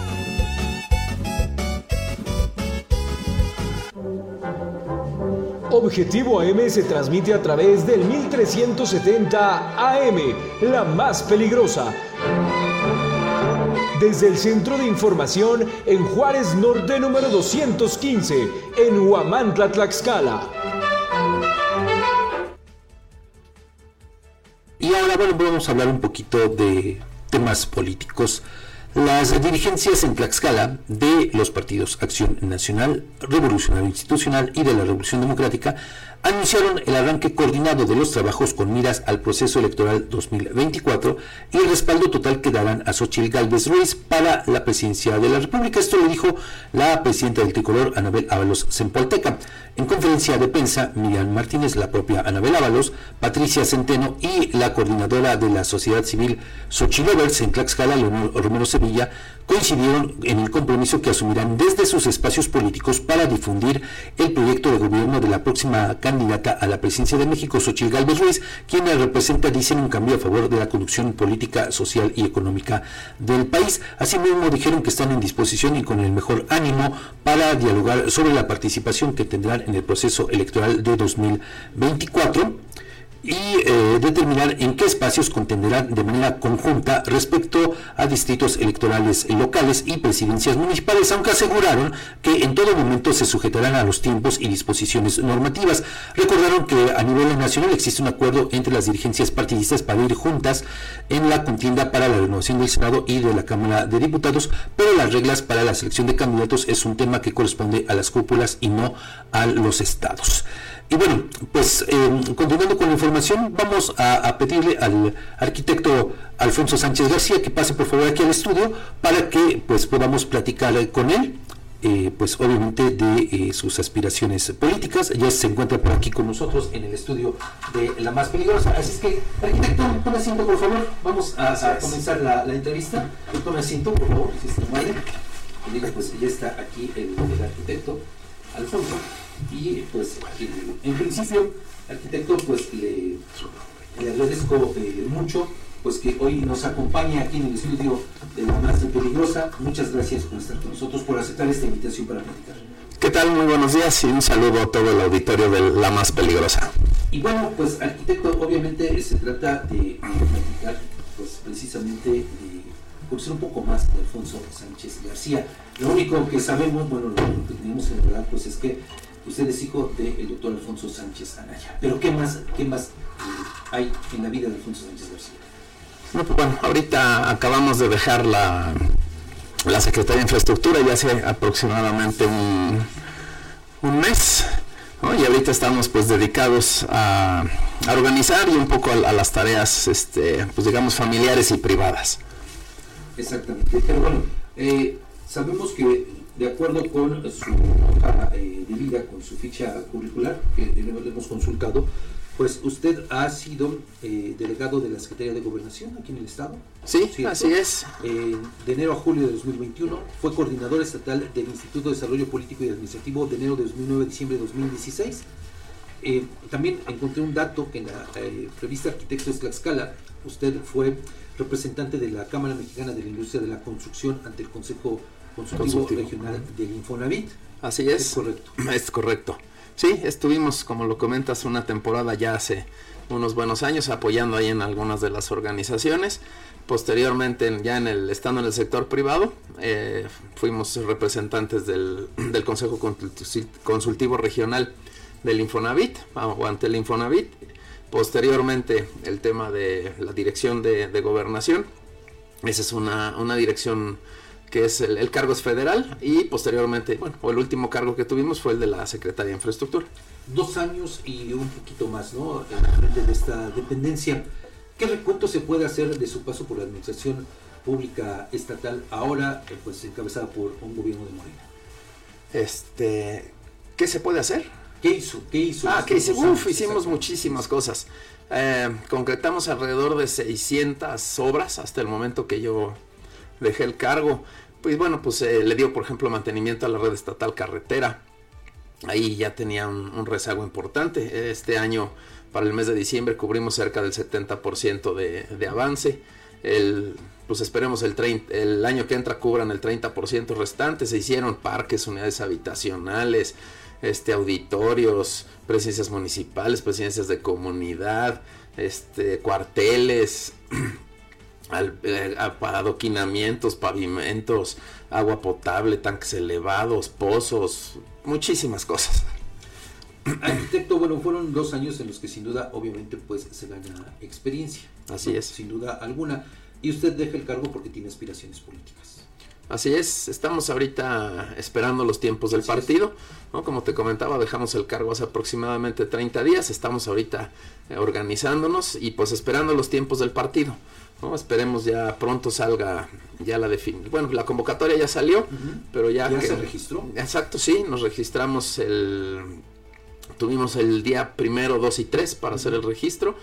Objetivo AM se transmite a través del 1370 AM, la más peligrosa. Desde el Centro de Información en Juárez Norte número 215, en Huamantla, Tlaxcala. Y ahora bueno, vamos a hablar un poquito de temas políticos. Las dirigencias en Tlaxcala de los partidos Acción Nacional, Revolucionario Institucional y de la Revolución Democrática anunciaron el arranque coordinado de los trabajos con miras al proceso electoral 2024 y el respaldo total que darán a Xochitl Galvez Ruiz para la presidencia de la República. Esto lo dijo la presidenta del tricolor, Anabel Ábalos Zempolteca. En conferencia de prensa, Miriam Martínez, la propia Anabel Ábalos, Patricia Centeno y la coordinadora de la sociedad civil Xochilovers en Tlaxcala, Leonor Romero Sevilla, coincidieron en el compromiso que asumirán desde sus espacios políticos para difundir el proyecto de gobierno de la próxima candidata a la presidencia de México, Xochitl Gálvez Ruiz, quien representa, dicen, un cambio a favor de la conducción política, social y económica del país. Asimismo, dijeron que están en disposición y con el mejor ánimo para dialogar sobre la participación que tendrán en el proceso electoral de 2024 y eh, determinar en qué espacios contenderán de manera conjunta respecto a distritos electorales locales y presidencias municipales, aunque aseguraron que en todo momento se sujetarán a los tiempos y disposiciones normativas. Recordaron que a nivel nacional existe un acuerdo entre las dirigencias partidistas para ir juntas en la contienda para la renovación del Senado y de la Cámara de Diputados, pero las reglas para la selección de candidatos es un tema que corresponde a las cúpulas y no a los estados. Y bueno, pues eh, continuando con la información, vamos a, pedirle al arquitecto Alfonso Sánchez García que pase por favor aquí al estudio para que pues podamos platicar con él, eh, pues obviamente de eh, sus aspiraciones políticas. Ya se encuentra por aquí con nosotros en el estudio de La Más Peligrosa. Así es que, arquitecto, tome asiento por favor. Vamos a, comenzar la, entrevista. Tome asiento por favor, si está mal. Pues ya está aquí el, el arquitecto Alfonso. Y pues en principio, arquitecto, pues le, agradezco eh, mucho pues que hoy nos acompaña aquí en el estudio de la más peligrosa. Muchas gracias por estar con nosotros, por aceptar esta invitación para platicar. ¿Qué tal? Muy buenos días y un saludo a todo el auditorio de La Más Peligrosa. Y bueno, pues arquitecto, obviamente se trata de, platicar pues precisamente de conocer un poco más de Alfonso Sánchez García. Lo único que sabemos, bueno, lo que tenemos en verdad, pues es que Usted es hijo del doctor Alfonso Sánchez Anaya. Pero ¿qué más, qué más eh, hay en la vida de Alfonso Sánchez García? No, pues bueno, ahorita acabamos de dejar la, la Secretaría de Infraestructura ya hace aproximadamente un, un mes. Y ahorita estamos pues dedicados a, a organizar y un poco a, las tareas, este, pues digamos, familiares y privadas. Exactamente. Pero bueno, eh, sabemos que de acuerdo con su eh, de vida, con su ficha curricular que le hemos consultado, pues usted ha sido eh, delegado de la Secretaría de Gobernación aquí en el Estado. Sí, así es. de enero a julio de 2021 fue coordinador estatal del Instituto de Desarrollo Político y Administrativo de enero de 2009 a diciembre de 2016. Eh, también encontré un dato que en la revista Arquitectos Tlaxcala usted fue representante de la Cámara Mexicana de la Industria de la Construcción ante el Consejo consultivo, regional del Infonavit. Así es. Es correcto. Es correcto. Sí, estuvimos, como lo comentas, una temporada ya hace unos buenos años apoyando ahí en algunas de las organizaciones. Posteriormente, ya en el estando en el sector privado, eh, fuimos representantes del, del, Consejo Consultivo Regional del Infonavit o ante el Infonavit. Posteriormente, el tema de la dirección de, de gobernación. Esa es una, una dirección que es el, cargo es federal, y posteriormente, bueno, o el último cargo que tuvimos fue el de la Secretaría de Infraestructura. Dos años y un poquito más, ¿no? En frente de esta dependencia. ¿Qué recuento se puede hacer de su paso por la administración pública estatal, ahora eh, pues encabezada por un gobierno de Morena? Este, ¿qué se puede hacer? ¿Qué hizo? ¿Qué hizo? Ah, ¿qué hizo? Uf, hicimos muchísimas cosas. Eh, concretamos alrededor de 600 obras hasta el momento que yo dejé el cargo pues bueno, pues eh, le dio, por ejemplo, mantenimiento a la red estatal carretera. Ahí ya tenía un, rezago importante. Este año, para el mes de diciembre, cubrimos cerca del 70% de, de avance. Pues esperemos el, el año que entra cubran el 30% restante. Se hicieron parques, unidades habitacionales, este adoritorios, presidencias municipales, presidencias de comunidad, este cuarteles, al- eh, adoquinamientos, pavimentos, agua potable, tanques elevados, pozos, muchísimas cosas. Arquitecto, bueno, fueron dos años en los que sin duda, obviamente, pues se gana experiencia. Así ¿no? es. Sin duda alguna. Y usted deja el cargo porque tiene aspiraciones políticas. Así es, estamos ahorita esperando los tiempos del partido, ¿no? Como te comentaba, dejamos el cargo hace aproximadamente 30 días, estamos ahorita eh, organizándonos y pues esperando los tiempos del partido, ¿no? Esperemos ya pronto salga ya la definición. Bueno, la convocatoria ya salió, pero ya... ¿Ya que- se registró? Exacto, sí, nos registramos el... Tuvimos el día primero, 2 y 3 para hacer el registro.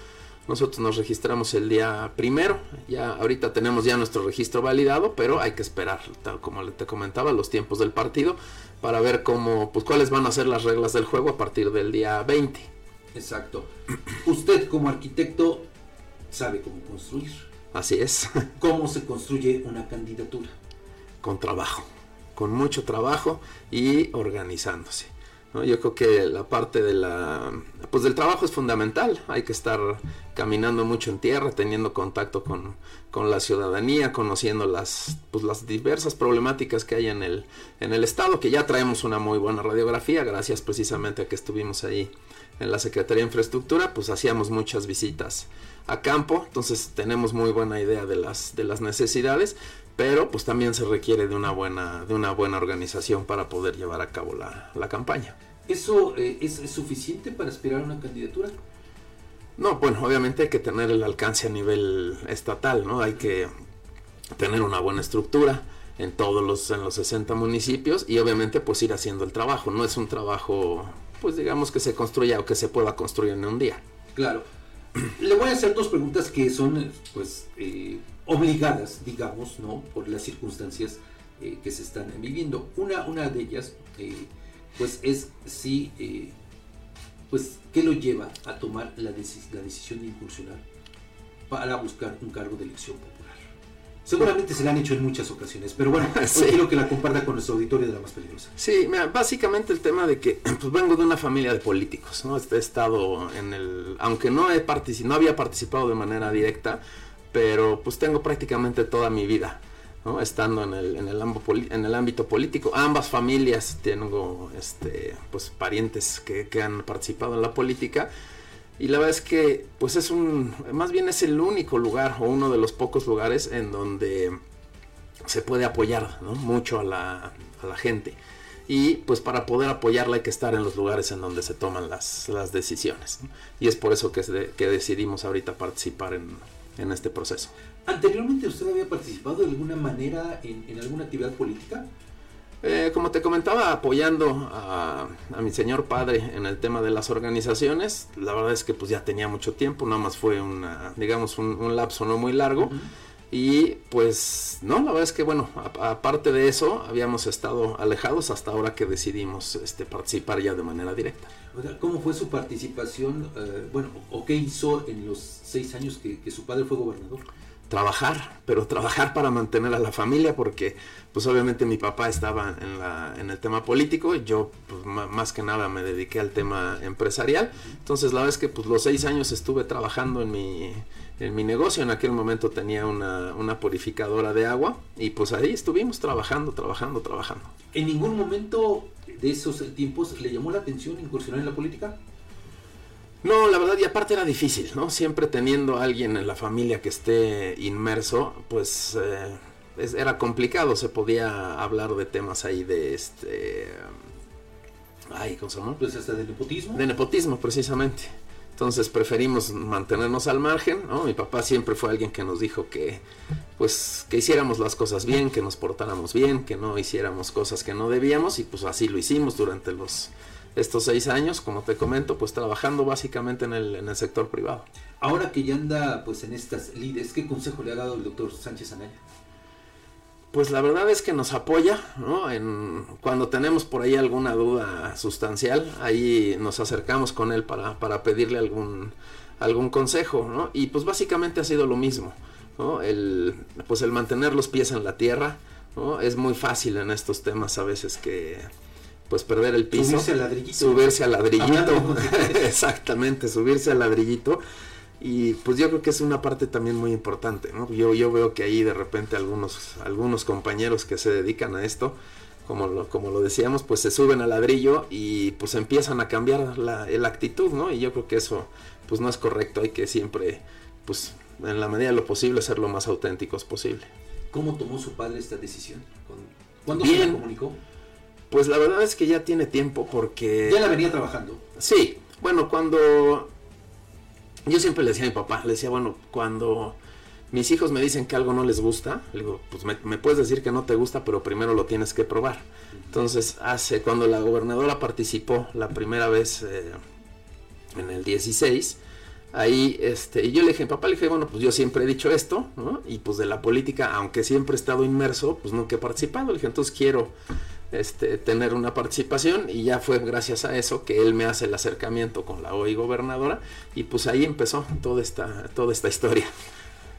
Nosotros nos registramos el día primero, ya ahorita tenemos ya nuestro registro validado, pero hay que esperar, tal como le- te comentaba, los tiempos del partido para ver cómo, pues cuáles van a ser las reglas del juego a partir del día 20. Exacto. Usted como arquitecto sabe cómo construir. Así es. ¿Cómo se construye una candidatura? Con trabajo, con mucho trabajo y organizándose. ¿no? Yo creo que la parte de la, pues del trabajo es fundamental. Hay que estar caminando mucho en tierra, teniendo contacto con, con la ciudadanía, conociendo las, pues las diversas problemáticas que hay en el, en el estado, que ya traemos una muy buena radiografía, gracias precisamente a que estuvimos ahí en la Secretaría de Infraestructura, pues hacíamos muchas visitas a campo, entonces tenemos muy buena idea de las, de las necesidades, pero pues también se requiere de una buena, de una buena organización para poder llevar a cabo la, la campaña. ¿Eso eh, es, es suficiente para aspirar a una candidatura? No, bueno, obviamente hay que tener el alcance a nivel estatal, ¿no? Hay que tener una buena estructura en todos los, en los 60 municipios y obviamente pues ir haciendo el trabajo. No es un trabajo, pues digamos que se construya o que se pueda construir en un día. Claro. Le voy a hacer dos preguntas que son, pues, eh, obligadas, digamos, ¿no? Por las circunstancias eh, que se están viviendo. Una, una de ellas, eh, pues, es si, pues, ¿qué lo lleva a tomar la, deci- la decisión de incursionar para buscar un cargo de elección? Seguramente se la han hecho en muchas ocasiones, pero bueno, hoy Sí. quiero que la comparta con nuestro auditorio de la más peligrosa. Sí, mira, básicamente el tema de que pues vengo de una familia de políticos, ¿no? Este, He estado en el, aunque no he no había participado de manera directa, pero pues tengo prácticamente toda mi vida, ¿no? Estando en el, en el, en el ámbito político, ambas familias tengo, este, pues parientes que, que han participado en la política y la verdad es que, pues es un, más bien es el único lugar o uno de los pocos lugares en donde se puede apoyar mucho a la, a la gente. Y pues para poder apoyarla hay que estar en los lugares en donde se toman las, las decisiones. Y es por eso que, que decidimos ahorita participar en, en este proceso. ¿Anteriormente usted había participado de alguna manera en, en alguna actividad política? Eh, como te comentaba, apoyando a, a mi señor padre en el tema de las organizaciones, la verdad es que pues ya tenía mucho tiempo, nada más fue una, digamos, un, un lapso no muy largo. Y pues no, la verdad es que bueno, aparte de eso, habíamos estado alejados hasta ahora que decidimos este, participar ya de manera directa. ¿Cómo fue su participación, eh, bueno, o qué hizo en los seis años que, que su padre fue gobernador? Trabajar, pero trabajar para mantener a la familia, porque pues obviamente mi papá estaba en, la, en el tema político, y yo pues, más que nada me dediqué al tema empresarial, entonces la verdad es que pues los seis años estuve trabajando en mi, en mi negocio, en aquel momento tenía una, una purificadora de agua y pues ahí estuvimos trabajando, trabajando, trabajando. ¿En ningún momento de esos tiempos le llamó la atención incursionar en la política? No, la verdad, y aparte era difícil, ¿no? Siempre teniendo a alguien en la familia que esté inmerso, pues eh, es- era complicado, se podía hablar de temas ahí de este... Ay, ¿cómo se llama? Pues hasta de nepotismo. De nepotismo, precisamente. Entonces preferimos mantenernos al margen, ¿no? Mi papá siempre fue alguien que nos dijo que, pues, que hiciéramos las cosas bien, que nos portáramos bien, que no hiciéramos cosas que no debíamos y pues así lo hicimos durante los estos seis años, como te comento, pues trabajando básicamente en el, en el sector privado. Ahora que ya anda pues en estas lides, ¿qué consejo le ha dado el doctor Sánchez Anaya? Pues la verdad es que nos apoya, ¿no? En, cuando tenemos por ahí alguna duda sustancial, ahí nos acercamos con él para, para pedirle algún, algún consejo, ¿no? Y pues básicamente ha sido lo mismo, ¿no? El, pues el mantener los pies en la tierra, ¿no? Es muy fácil en estos temas a veces que, pues perder el piso. Subirse al ladrillito. Subirse al ladrillito. Exactamente, subirse al ladrillito. Y pues yo creo que es una parte también muy importante, ¿no? Yo, yo veo que ahí de repente algunos, algunos compañeros que se dedican a esto, como lo, como lo decíamos, pues se suben al ladrillo y pues empiezan a cambiar la, la actitud, ¿no? Y yo creo que eso pues no es correcto, hay que siempre, pues en la medida de lo posible, ser lo más auténticos posible. ¿Cómo tomó su padre esta decisión? ¿Cuándo se la comunicó? Pues la verdad es que ya tiene tiempo porque... Ya la venía trabajando. Sí, bueno, cuando... Yo siempre le decía a mi papá, le decía, bueno, cuando mis hijos me dicen que algo no les gusta, le digo, pues me, me puedes decir que no te gusta, pero primero lo tienes que probar. Entonces, hace, cuando la gobernadora participó la primera vez eh, en el 16, ahí, este, y yo le dije, papá, le dije, bueno, pues yo siempre he dicho esto, ¿no? Y pues de la política, aunque siempre he estado inmerso, pues nunca he participado. Le dije, entonces quiero este, tener una participación y ya fue gracias a eso que él me hace el acercamiento con la hoy gobernadora y pues ahí empezó toda esta, toda esta historia.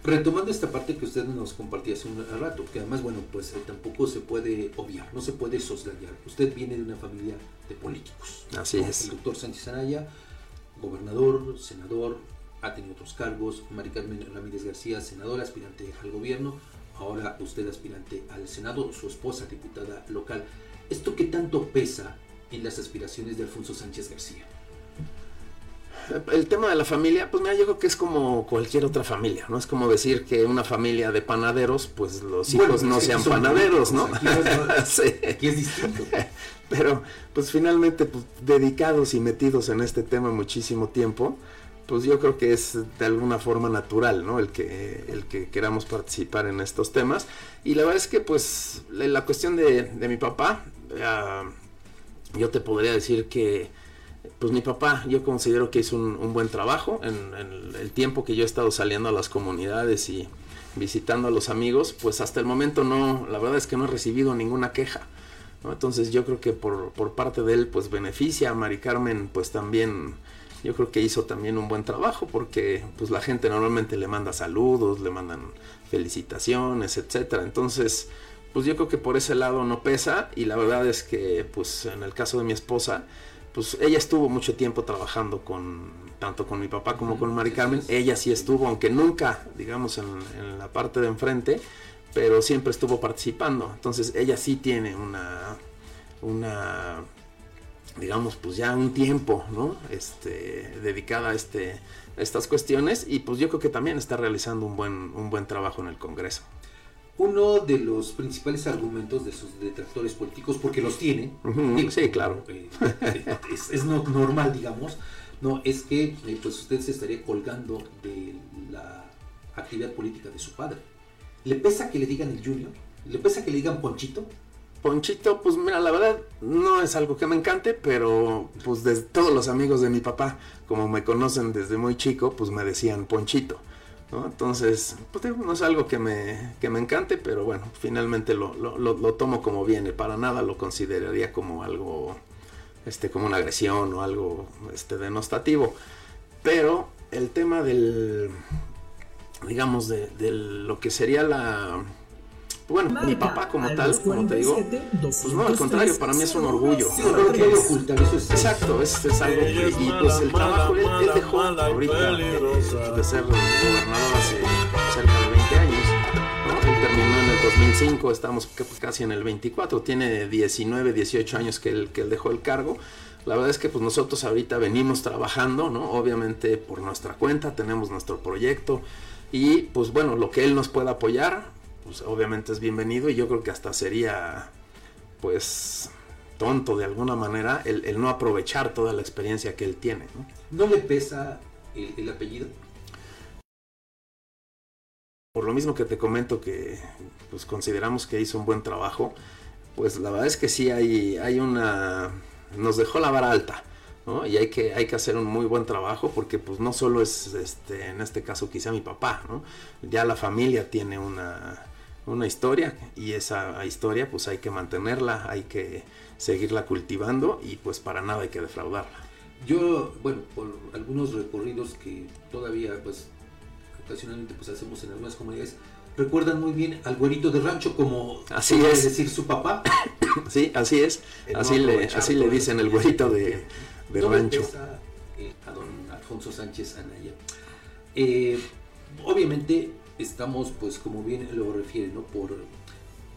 Retomando esta parte que usted nos compartía hace un rato, que además, bueno, pues eh, tampoco se puede obviar, no se puede soslayar. Usted viene de una familia de políticos. Así ¿no? es. El doctor Sánchez Anaya, gobernador, senador, ha tenido otros cargos. Mari Carmen Ramírez García, senadora, aspirante al gobierno. Ahora usted aspirante al Senado, su esposa diputada local. ¿Esto qué tanto pesa en las aspiraciones de Alfonso Sánchez García? El tema de la familia, pues mira, yo creo que es como cualquier otra familia, ¿no? Es como decir que una familia de panaderos, pues los hijos pues no sean panaderos, ¿no? Sí. aquí es distinto. Pero, pues finalmente, pues, dedicados y metidos en este tema muchísimo tiempo, pues yo creo que es de alguna forma natural, ¿no? El que, el que queramos participar en estos temas. Y la verdad es que, pues, la, cuestión de, de mi papá, ah, yo te podría decir que, pues mi papá, yo considero que hizo un, buen trabajo en, el tiempo que yo he estado saliendo a las comunidades y visitando a los amigos, pues hasta el momento no, la verdad es que no he recibido ninguna queja. Entonces yo creo que por, por parte de él pues beneficia a Mari Carmen pues también yo creo que hizo también un buen trabajo porque pues la gente normalmente le manda saludos, le mandan felicitaciones, etcétera. Entonces pues yo creo que por ese lado no pesa y la verdad es que pues en el caso de mi esposa pues ella estuvo mucho tiempo trabajando con tanto con mi papá como con Mari Carmen. Ella sí estuvo, aunque nunca, digamos, en, en la parte de enfrente, pero siempre estuvo participando. Entonces ella sí tiene una, una, digamos, pues ya un tiempo, ¿no? Este, dedicada a este, a estas cuestiones y pues yo creo que también está realizando un buen, un buen trabajo en el Congreso. Uno de los principales argumentos de sus detractores políticos, porque los tiene, digo, sí, claro. eh, es, es no- normal, digamos, no es que eh, pues usted se estaría colgando de la actividad política de su padre. ¿Le pesa que le digan el Junior? ¿Le pesa que le digan Ponchito? Ponchito, pues mira, la verdad no es algo que me encante, pero pues desde todos los amigos de mi papá, como me conocen desde muy chico, pues me decían Ponchito. ¿no? Entonces, pues no es algo que me, que me encante, pero bueno, finalmente lo, lo, lo- tomo como viene. Para nada lo consideraría como algo, este, como una agresión o algo este, denostativo. Pero el tema del, digamos, de lo que sería la... Bueno, mi papá como tal, como te digo, pues no, al contrario, para mí es un orgullo. Sí, no lo eso es- Exacto, es, es algo que, y pues el trabajo, él, él dejó ahorita eh, de ser gobernador hace cerca de 20 años, ¿no? Él terminó en el 2005, estamos ca- casi en el 24, tiene 19, 18 años que él, que él dejó el cargo. La verdad es que pues nosotros ahorita venimos trabajando, ¿no? Obviamente por nuestra cuenta, tenemos nuestro proyecto y pues bueno, lo que él nos pueda apoyar, pues obviamente es bienvenido y yo creo que hasta sería pues tonto de alguna manera el, el no aprovechar toda la experiencia que él tiene. ¿no? ¿No le pesa el, el apellido? Por lo mismo que te comento que pues consideramos que hizo un buen trabajo, pues la verdad es que sí hay, hay una... nos dejó la vara alta. ¿no? Y hay que, hay que hacer un muy buen trabajo porque pues no solo es este, en este caso quizá mi papá, ¿no? ya la familia tiene una, una historia y esa historia pues hay que mantenerla, hay que seguirla cultivando y pues para nada hay que defraudarla. Yo, bueno, por algunos recorridos que todavía, pues, ocasionalmente pues hacemos en algunas comunidades, recuerdan muy bien al güerito de rancho como Así es. decir su papá. Sí, así es. El no Así le, así le dicen el güerito de, de No rancho. besa, eh, a don Alfonso Sánchez Anaya. Eh, obviamente estamos, pues como bien lo refiere, ¿no? por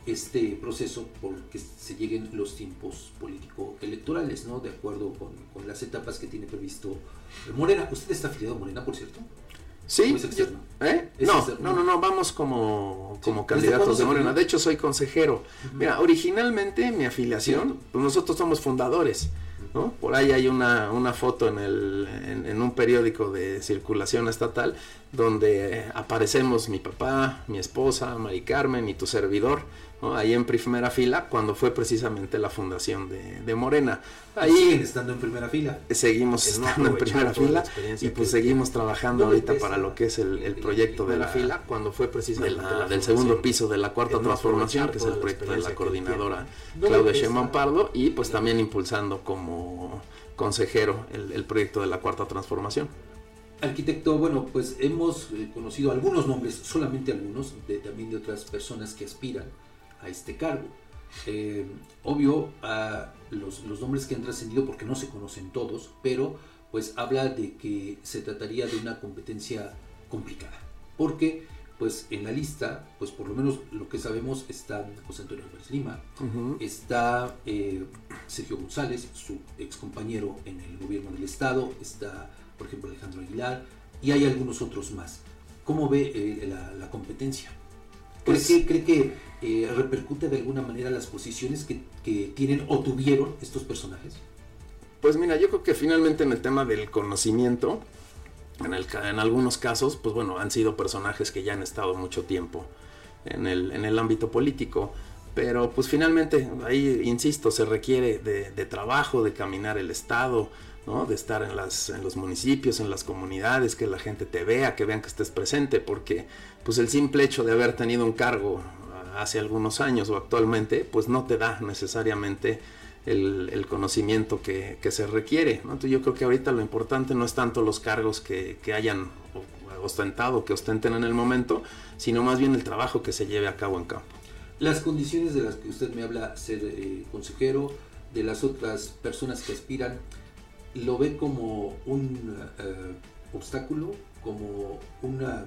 este proceso, por que se lleguen los tiempos político-electorales, ¿no? de acuerdo con, con las etapas que tiene previsto Morena. ¿Usted está afiliado a Morena, por cierto? Sí, ¿O es externo? ¿Eh? ¿Es No, externo? no, no, no, vamos como, como ¿Desde candidatos de Morena. De hecho, soy consejero. Mira, originalmente mi afiliación, pues nosotros somos fundadores, Por ahí hay una, una foto en, el, en, en un periódico de circulación estatal donde aparecemos mi papá, mi esposa, Mari Carmen y tu servidor, ¿no? Ahí en primera fila, cuando fue precisamente la fundación de, de Morena. Ahí siguen estando en primera fila. Seguimos estando en primera fila y pues seguimos trabajando No ahorita para lo que es el, el proyecto de la fila, cuando fue precisamente de la del segundo piso de la cuarta transformación, que es el proyecto de la coordinadora. No Claudia. Sheinbaum Pardo y pues también impulsando como consejero el, el proyecto de la cuarta transformación. Arquitecto, bueno, pues hemos eh, conocido algunos nombres, solamente algunos, de, también de otras personas que aspiran a este cargo. Eh, obvio, a los, los nombres que han trascendido, porque no se conocen todos, pero pues habla de que se trataría de una competencia complicada. Porque, pues en la lista, pues por lo menos lo que sabemos está José Antonio Álvarez Lima, está eh, Sergio González, su ex compañero en el gobierno del estado, está por ejemplo Alejandro Aguilar y hay algunos otros más. ¿Cómo ve eh, la, la competencia? ¿Cree Pues- que, cree que eh, repercute de alguna manera las posiciones que, que tienen o tuvieron estos personajes? Pues mira, yo creo que finalmente en el tema del conocimiento, en, algunos casos, pues bueno, han sido personajes que ya han estado mucho tiempo en el, en el ámbito político, pero pues finalmente ahí, insisto, se requiere de, de trabajo, de caminar el Estado, ¿no? de estar en, las, en los municipios, en las comunidades, que la gente te vea, que vean que estés presente, porque pues el simple hecho de haber tenido un cargo hace algunos años o actualmente, pues no te da necesariamente el, conocimiento que, se requiere. Entonces yo creo que ahorita lo importante no es tanto los cargos que, que hayan ostentado, que ostenten en el momento, sino más bien el trabajo que se lleve a cabo en campo. Las condiciones de las que usted me habla, ser eh, consejero, de las otras personas que aspiran, ¿lo ve como un eh, obstáculo, como una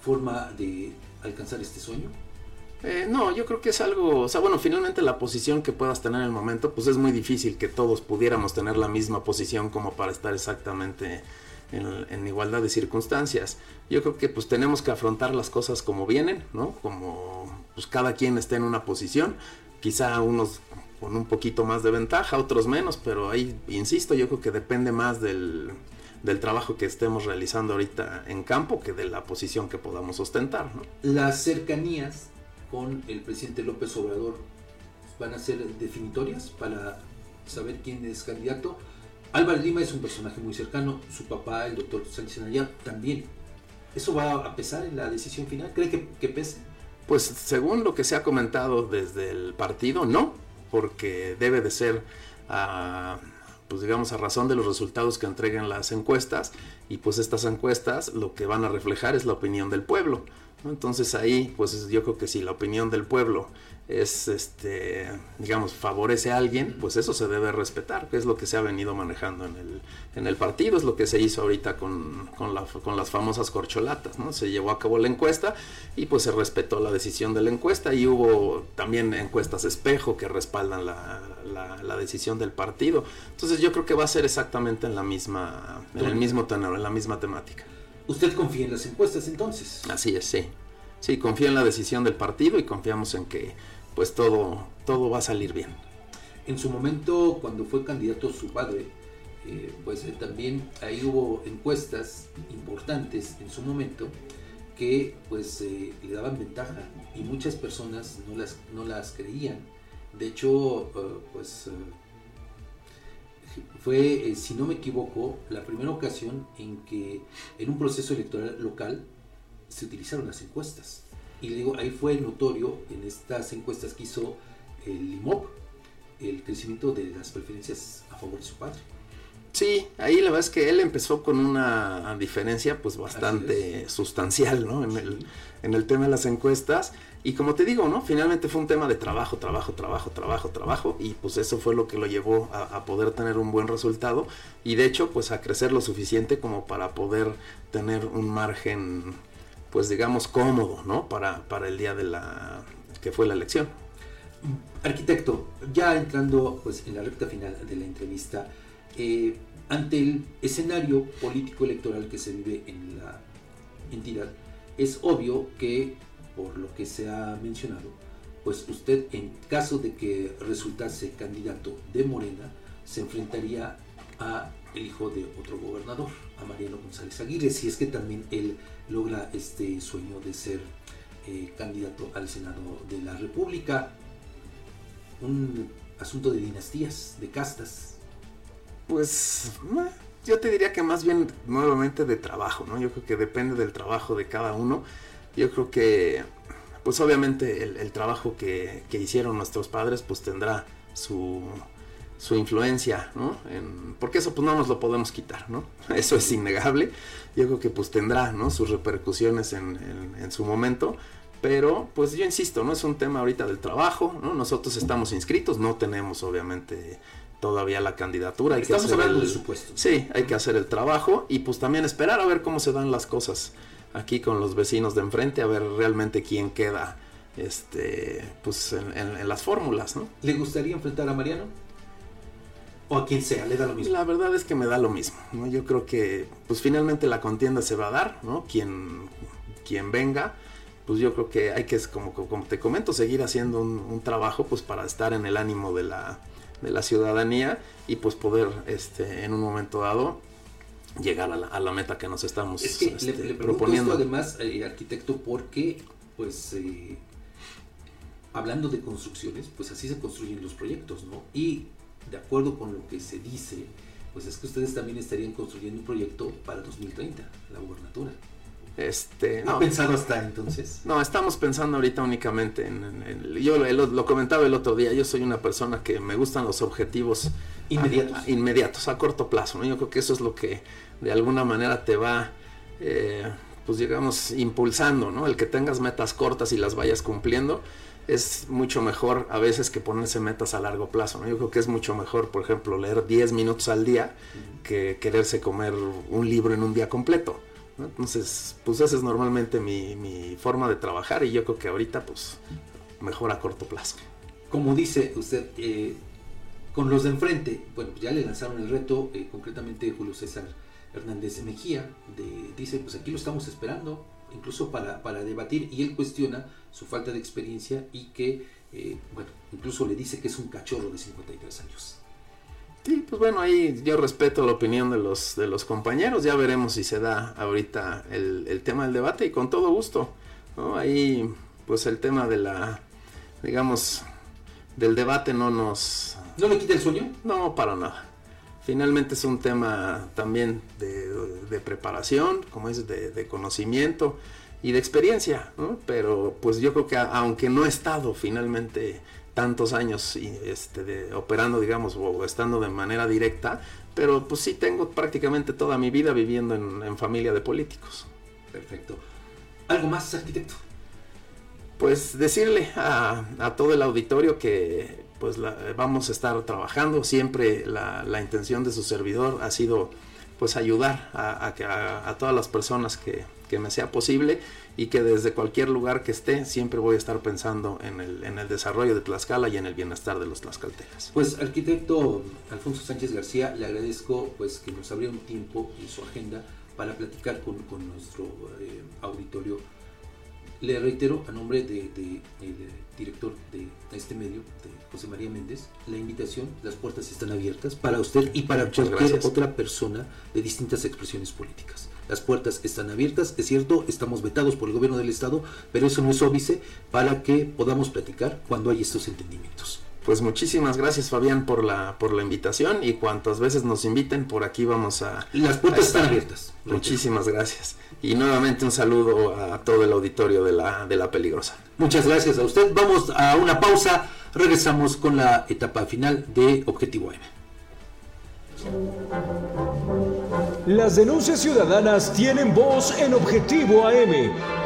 forma de alcanzar este sueño? Eh, no, yo creo que es algo, o sea, bueno, finalmente la posición que puedas tener en el momento, pues es muy difícil que todos pudiéramos tener la misma posición como para estar exactamente en, en igualdad de circunstancias. Yo creo que pues tenemos que afrontar las cosas como vienen, ¿no? Como pues cada quien está en una posición, quizá unos con un poquito más de ventaja, otros menos, pero ahí, insisto, yo creo que depende más del, del trabajo que estemos realizando ahorita en campo que de la posición que podamos ostentar, ¿no? Las cercanías con el presidente López Obrador van a ser definitorias para saber quién es candidato. Álvaro Lima es un personaje muy cercano, su papá, el doctor Sánchez Anaya, también. ¿Eso va a pesar en la decisión final? ¿Cree que, pese? Pues según lo que se ha comentado desde el partido, no, porque debe de ser, pues digamos, a razón de los resultados que entreguen las encuestas, y pues estas encuestas lo que van a reflejar es la opinión del pueblo. Entonces ahí, pues yo creo que si la opinión del pueblo es, este, digamos, favorece a alguien, pues eso se debe respetar, que es lo que se ha venido manejando en el, en el partido, es lo que se hizo ahorita con, con, la- con las famosas corcholatas, ¿no? Se llevó a cabo la encuesta y pues se respetó la decisión de la encuesta y hubo también encuestas espejo que respaldan la, la- la decisión del partido. Entonces yo creo que va a ser exactamente en la misma, en el mismo tenor, en la misma temática. ¿Usted confía en las encuestas entonces? Así es, sí. Sí, confío en la decisión del partido y confiamos en que pues todo, todo va a salir bien. En su momento, cuando fue candidato su padre, eh, pues eh, también ahí hubo encuestas importantes en su momento que pues eh, le daban ventaja y muchas personas no las, no las creían. De hecho, pues fue, eh, si no me equivoco, la primera ocasión en que en un proceso electoral local se utilizaron las encuestas. Y le digo, ahí fue notorio en estas encuestas que hizo el IMOP el crecimiento de las preferencias a favor de su padre. Sí, ahí la verdad es que él empezó con una diferencia pues bastante sustancial, ¿no? En el, en el tema de las encuestas. Y como te digo, ¿no? Finalmente fue un tema de trabajo, trabajo, trabajo, trabajo, trabajo. Y pues eso fue lo que lo llevó a, poder tener un buen resultado. Y de hecho, pues a crecer lo suficiente como para poder tener un margen, pues digamos, cómodo, ¿no? Para, para el día de la que fue la elección. Arquitecto, ya entrando pues en la recta final de la entrevista, eh, ante el escenario político electoral que se vive en la entidad, es obvio que, por lo que se ha mencionado, pues usted en caso de que resultase candidato de Morena, se enfrentaría a el hijo de otro gobernador, a Mariano González Aguirre, si es que también él logra este sueño de ser eh, candidato al Senado de la República. Un asunto de dinastías, de castas. Pues yo te diría que más bien nuevamente de trabajo, ¿no? Yo creo que depende del trabajo de cada uno. Yo creo que, pues obviamente el, el trabajo que, que, hicieron nuestros padres, pues tendrá su, su influencia, ¿no? En, porque eso pues no nos lo podemos quitar, ¿no? Eso es innegable. Yo creo que pues tendrá, ¿no? Sus repercusiones en, en, en su momento. Pero, pues yo insisto, no es un tema ahorita del trabajo, ¿no? Nosotros estamos inscritos, no tenemos obviamente todavía la candidatura. Hay Estamos que hacer hablando el, de supuestos. Sí, hay que hacer el trabajo y pues también esperar a ver cómo se dan las cosas aquí con los vecinos de enfrente, a ver realmente quién queda este pues en, en, en las fórmulas, ¿no? ¿Le gustaría enfrentar a Mariano? O a quien sea, le da lo mismo. La verdad es que me da lo mismo, ¿no? Yo creo que pues finalmente la contienda se va a dar, ¿no? Quien, quien venga, pues yo creo que hay que, como, como te comento, seguir haciendo un, un trabajo pues para estar en el ánimo de la, de la ciudadanía y pues poder este en un momento dado llegar a la, a la meta que nos estamos es que este, le, le proponiendo. Esto además, eh, arquitecto, porque pues eh, hablando de construcciones, pues así se construyen los proyectos, ¿no? Y de acuerdo con lo que se dice, pues es que ustedes también estarían construyendo un proyecto para 2030, la gubernatura. Este, ¿Ha pensado hasta entonces? No, estamos pensando ahorita únicamente en, en, en yo lo, lo, comentaba el otro día, yo soy una persona que me gustan los objetivos inmediatos, a, a, inmediatos, a corto plazo, ¿no? Yo creo que eso es lo que de alguna manera te va, eh, pues digamos, impulsando, ¿no? El que tengas metas cortas y las vayas cumpliendo es mucho mejor a veces que ponerse metas a largo plazo, ¿no? Yo creo que es mucho mejor, por ejemplo, leer 10 minutos al día que quererse comer un libro en un día completo. ¿no? Entonces, pues esa es normalmente mi, mi, forma de trabajar y yo creo que ahorita, pues, mejor a corto plazo. Como dice usted, eh, con los de enfrente, bueno, ya le lanzaron el reto, eh, concretamente Julio César Hernández Mejía, de, dice, pues aquí lo estamos esperando, incluso para, para debatir, y él cuestiona su falta de experiencia y que, eh, bueno, incluso le dice que es un cachorro de 53 años. Sí, pues bueno, ahí yo respeto la opinión de los, de los compañeros, ya veremos si se da ahorita el, el tema del debate y con todo gusto, ¿no? Ahí pues el tema de la, digamos, del debate no nos... ¿No le quita el sueño? No, para nada. Finalmente es un tema también de, de preparación, como es de, de conocimiento y de experiencia, ¿no? Pero pues yo creo que a, aunque no he estado finalmente tantos años este, de, operando, digamos, o estando de manera directa, pero pues sí tengo prácticamente toda mi vida viviendo en, en familia de políticos. Perfecto. ¿Algo más, arquitecto? Pues decirle a, a todo el auditorio que pues la, vamos a estar trabajando, siempre la, la, intención de su servidor ha sido pues ayudar a, a, a todas las personas que, que me sea posible y que desde cualquier lugar que esté siempre voy a estar pensando en el, en el desarrollo de Tlaxcala y en el bienestar de los tlaxcaltecas. Pues arquitecto Alfonso Sánchez García, le agradezco pues que nos abriera un tiempo en su agenda para platicar con, con nuestro eh, auditorio. Le reitero a nombre del de, de, director de este medio, de José María Méndez, la invitación, las puertas están abiertas para usted y para Muchas cualquier gracias. otra persona de distintas expresiones políticas. Las puertas están abiertas, es cierto, estamos vetados por el gobierno del Estado, pero eso no es óbice para que podamos platicar cuando hay estos entendimientos. Pues muchísimas gracias Fabián por la por la invitación y cuantas veces nos inviten por aquí vamos a las puertas a están abiertas. Muchísimas gracias y nuevamente un saludo a todo el auditorio de la de la peligrosa. Muchas gracias a usted. Vamos a una pausa. Regresamos con la etapa final de Objetivo M. Las denuncias ciudadanas tienen voz en Objetivo AM.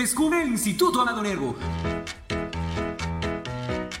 Descubre el Instituto Amado Nervo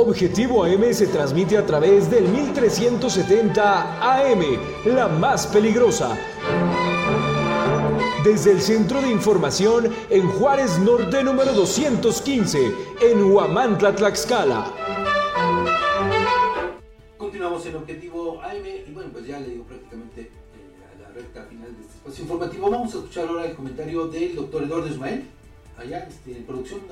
Objetivo AM se transmite a través del 1370 AM, la más peligrosa. Desde el Centro de Información en Juárez Norte número 215, en Huamantla, Tlaxcala. Continuamos en Objetivo AM y bueno, pues ya le digo prácticamente eh, a la recta final de este espacio informativo. Vamos a escuchar ahora el comentario del doctor Eduardo Ismael, allá este, en producción.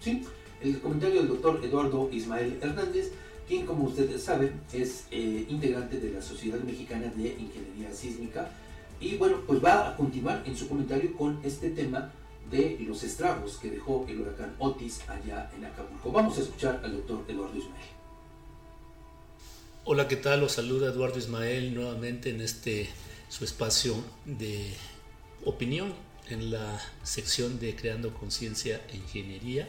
¿sí? El comentario del doctor Eduardo Ismael Hernández, quien como ustedes saben es eh, integrante de la Sociedad Mexicana de Ingeniería Sísmica y bueno, pues va a continuar en su comentario con este tema de los estragos que dejó el huracán Otis allá en Acapulco. Vamos a escuchar al doctor Eduardo Ismael. Hola, ¿qué tal? Los saluda Eduardo Ismael nuevamente en este su espacio de opinión en la sección de Creando Conciencia e Ingeniería.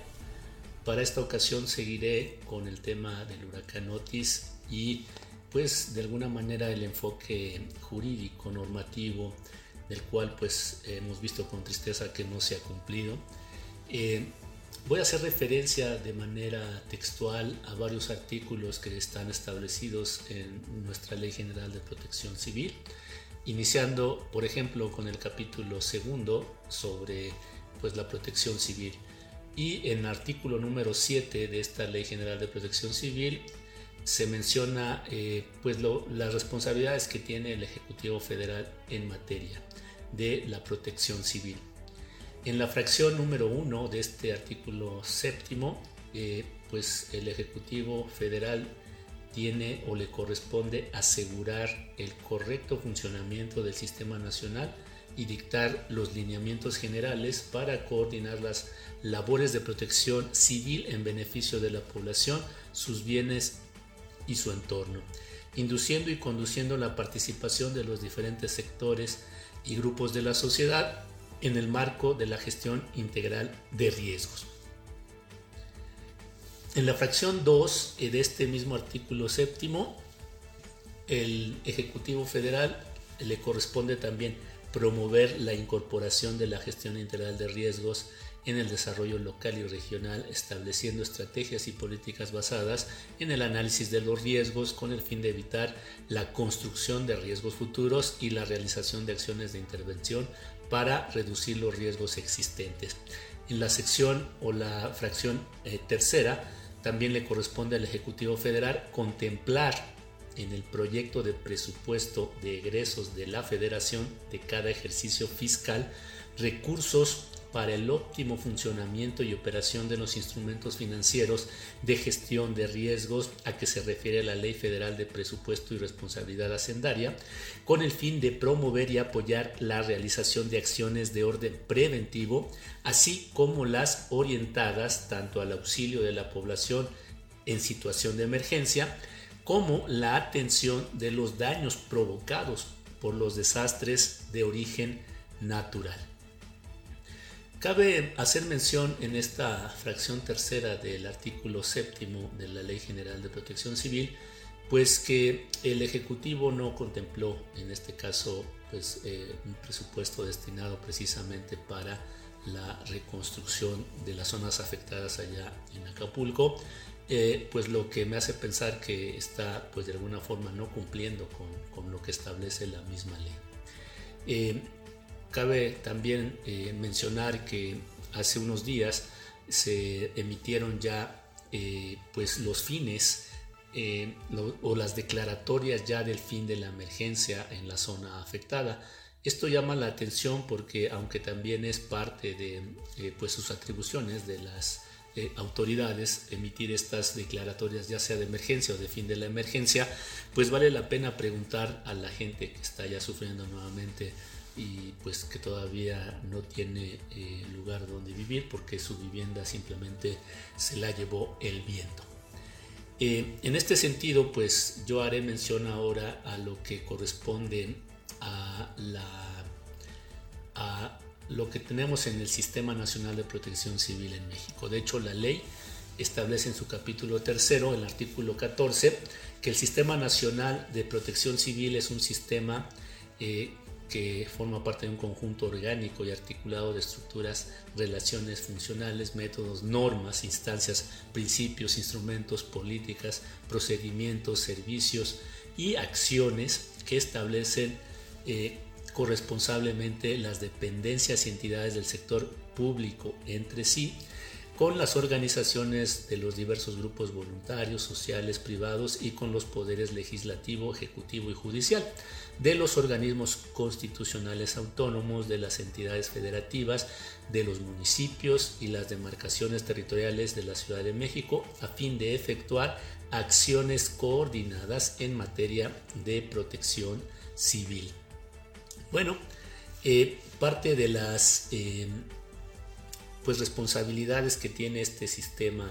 Para esta ocasión seguiré con el tema del huracán Otis y pues de alguna manera el enfoque jurídico, normativo, del cual pues hemos visto con tristeza que no se ha cumplido. Eh, voy a hacer referencia de manera textual a varios artículos que están establecidos en nuestra Ley General de Protección Civil, iniciando por ejemplo con el capítulo segundo sobre pues la protección civil. Y en el artículo número 7 de esta Ley General de Protección Civil se menciona eh, pues las responsabilidades que tiene el Ejecutivo Federal en materia de la protección civil. En la fracción número 1 de este artículo séptimo, eh, pues el Ejecutivo Federal tiene o le corresponde asegurar el correcto funcionamiento del sistema nacional y dictar los lineamientos generales para coordinar las labores de protección civil en beneficio de la población, sus bienes y su entorno, induciendo y conduciendo la participación de los diferentes sectores y grupos de la sociedad en el marco de la gestión integral de riesgos. En la fracción 2 de este mismo artículo séptimo, el Ejecutivo Federal le corresponde también promover la incorporación de la gestión integral de riesgos en el desarrollo local y regional, estableciendo estrategias y políticas basadas en el análisis de los riesgos con el fin de evitar la construcción de riesgos futuros y la realización de acciones de intervención para reducir los riesgos existentes. En la sección o la fracción eh, tercera también le corresponde al Ejecutivo Federal contemplar en el proyecto de presupuesto de egresos de la federación de cada ejercicio fiscal recursos para el óptimo funcionamiento y operación de los instrumentos financieros de gestión de riesgos a que se refiere la Ley Federal de Presupuesto y Responsabilidad Hacendaria, con el fin de promover y apoyar la realización de acciones de orden preventivo, así como las orientadas tanto al auxilio de la población en situación de emergencia, como la atención de los daños provocados por los desastres de origen natural. Cabe hacer mención en esta fracción tercera del artículo séptimo de la Ley General de Protección Civil, pues que el Ejecutivo no contempló en este caso pues, eh, un presupuesto destinado precisamente para la reconstrucción de las zonas afectadas allá en Acapulco, eh, pues lo que me hace pensar que está pues de alguna forma no cumpliendo con, lo que establece la misma ley. Eh, cabe también eh, mencionar que hace unos días se emitieron ya pues los fines o las declaratorias ya del fin de la emergencia en la zona afectada. Esto llama la atención porque aunque también es parte de pues sus atribuciones de las eh, autoridades emitir estas declaratorias, ya sea de emergencia o de fin de la emergencia, pues vale la pena preguntar a la gente que está ya sufriendo nuevamente y pues que todavía no tiene eh, lugar donde vivir porque su vivienda simplemente se la llevó el viento. Eh, en este sentido, pues yo haré mención ahora a lo que corresponde a la a lo que tenemos en el Sistema Nacional de Protección Civil en México. De hecho, la ley establece en su capítulo tercero, el artículo 14, que el Sistema Nacional de Protección Civil es un sistema eh, que forma parte de un conjunto orgánico y articulado de estructuras, relaciones funcionales, métodos, normas, instancias, principios, instrumentos, políticas, procedimientos, servicios y acciones que establecen eh, corresponsablemente las dependencias y entidades del sector público entre sí, con las organizaciones de los diversos grupos voluntarios, sociales, privados y con los poderes legislativo, ejecutivo y judicial, de los organismos constitucionales autónomos, de las entidades federativas, de los municipios y las demarcaciones territoriales de la Ciudad de México, a fin de efectuar acciones coordinadas en materia de protección civil. Bueno, eh, parte de las eh, pues responsabilidades que tiene este sistema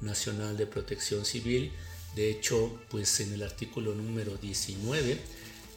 nacional de protección civil, de hecho, pues en el artículo número 19,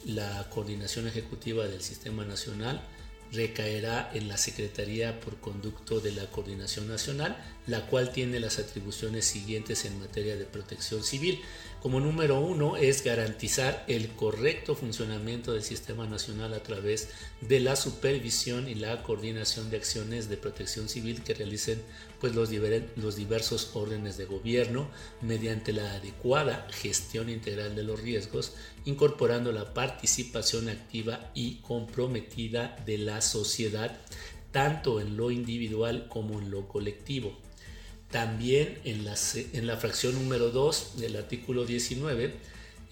la coordinación ejecutiva del sistema nacional recaerá en la Secretaría por conducto de la Coordinación Nacional, la cual tiene las atribuciones siguientes en materia de protección civil, Como número uno es garantizar el correcto funcionamiento del Sistema Nacional a través de la supervisión y la coordinación de acciones de protección civil que realicen pues, los, los diversos órdenes de gobierno mediante la adecuada gestión integral de los riesgos, incorporando la participación activa y comprometida de la sociedad, tanto en lo individual como en lo colectivo también en la, en la fracción número 2 del artículo 19,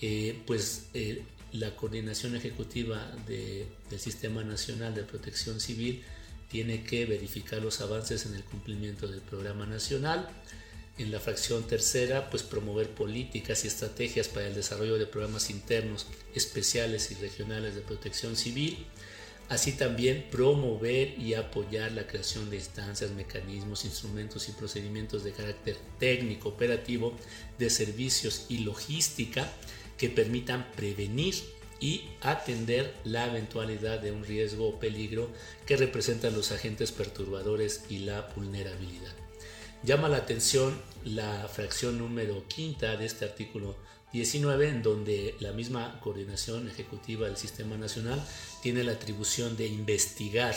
eh, pues eh, la coordinación ejecutiva del Sistema Nacional de Protección Civil tiene que verificar los avances en el cumplimiento del programa nacional. En la fracción tercera, pues promover políticas y estrategias para el desarrollo de programas internos, especiales y regionales de protección civil Así también promover y apoyar la creación de instancias, mecanismos, instrumentos y procedimientos de carácter técnico, operativo, de servicios y logística que permitan prevenir y atender la eventualidad de un riesgo o peligro que representan los agentes perturbadores y la vulnerabilidad. Llama la atención la fracción número quinta de este artículo 19, en donde la misma coordinación ejecutiva del Sistema Nacional tiene la atribución de investigar,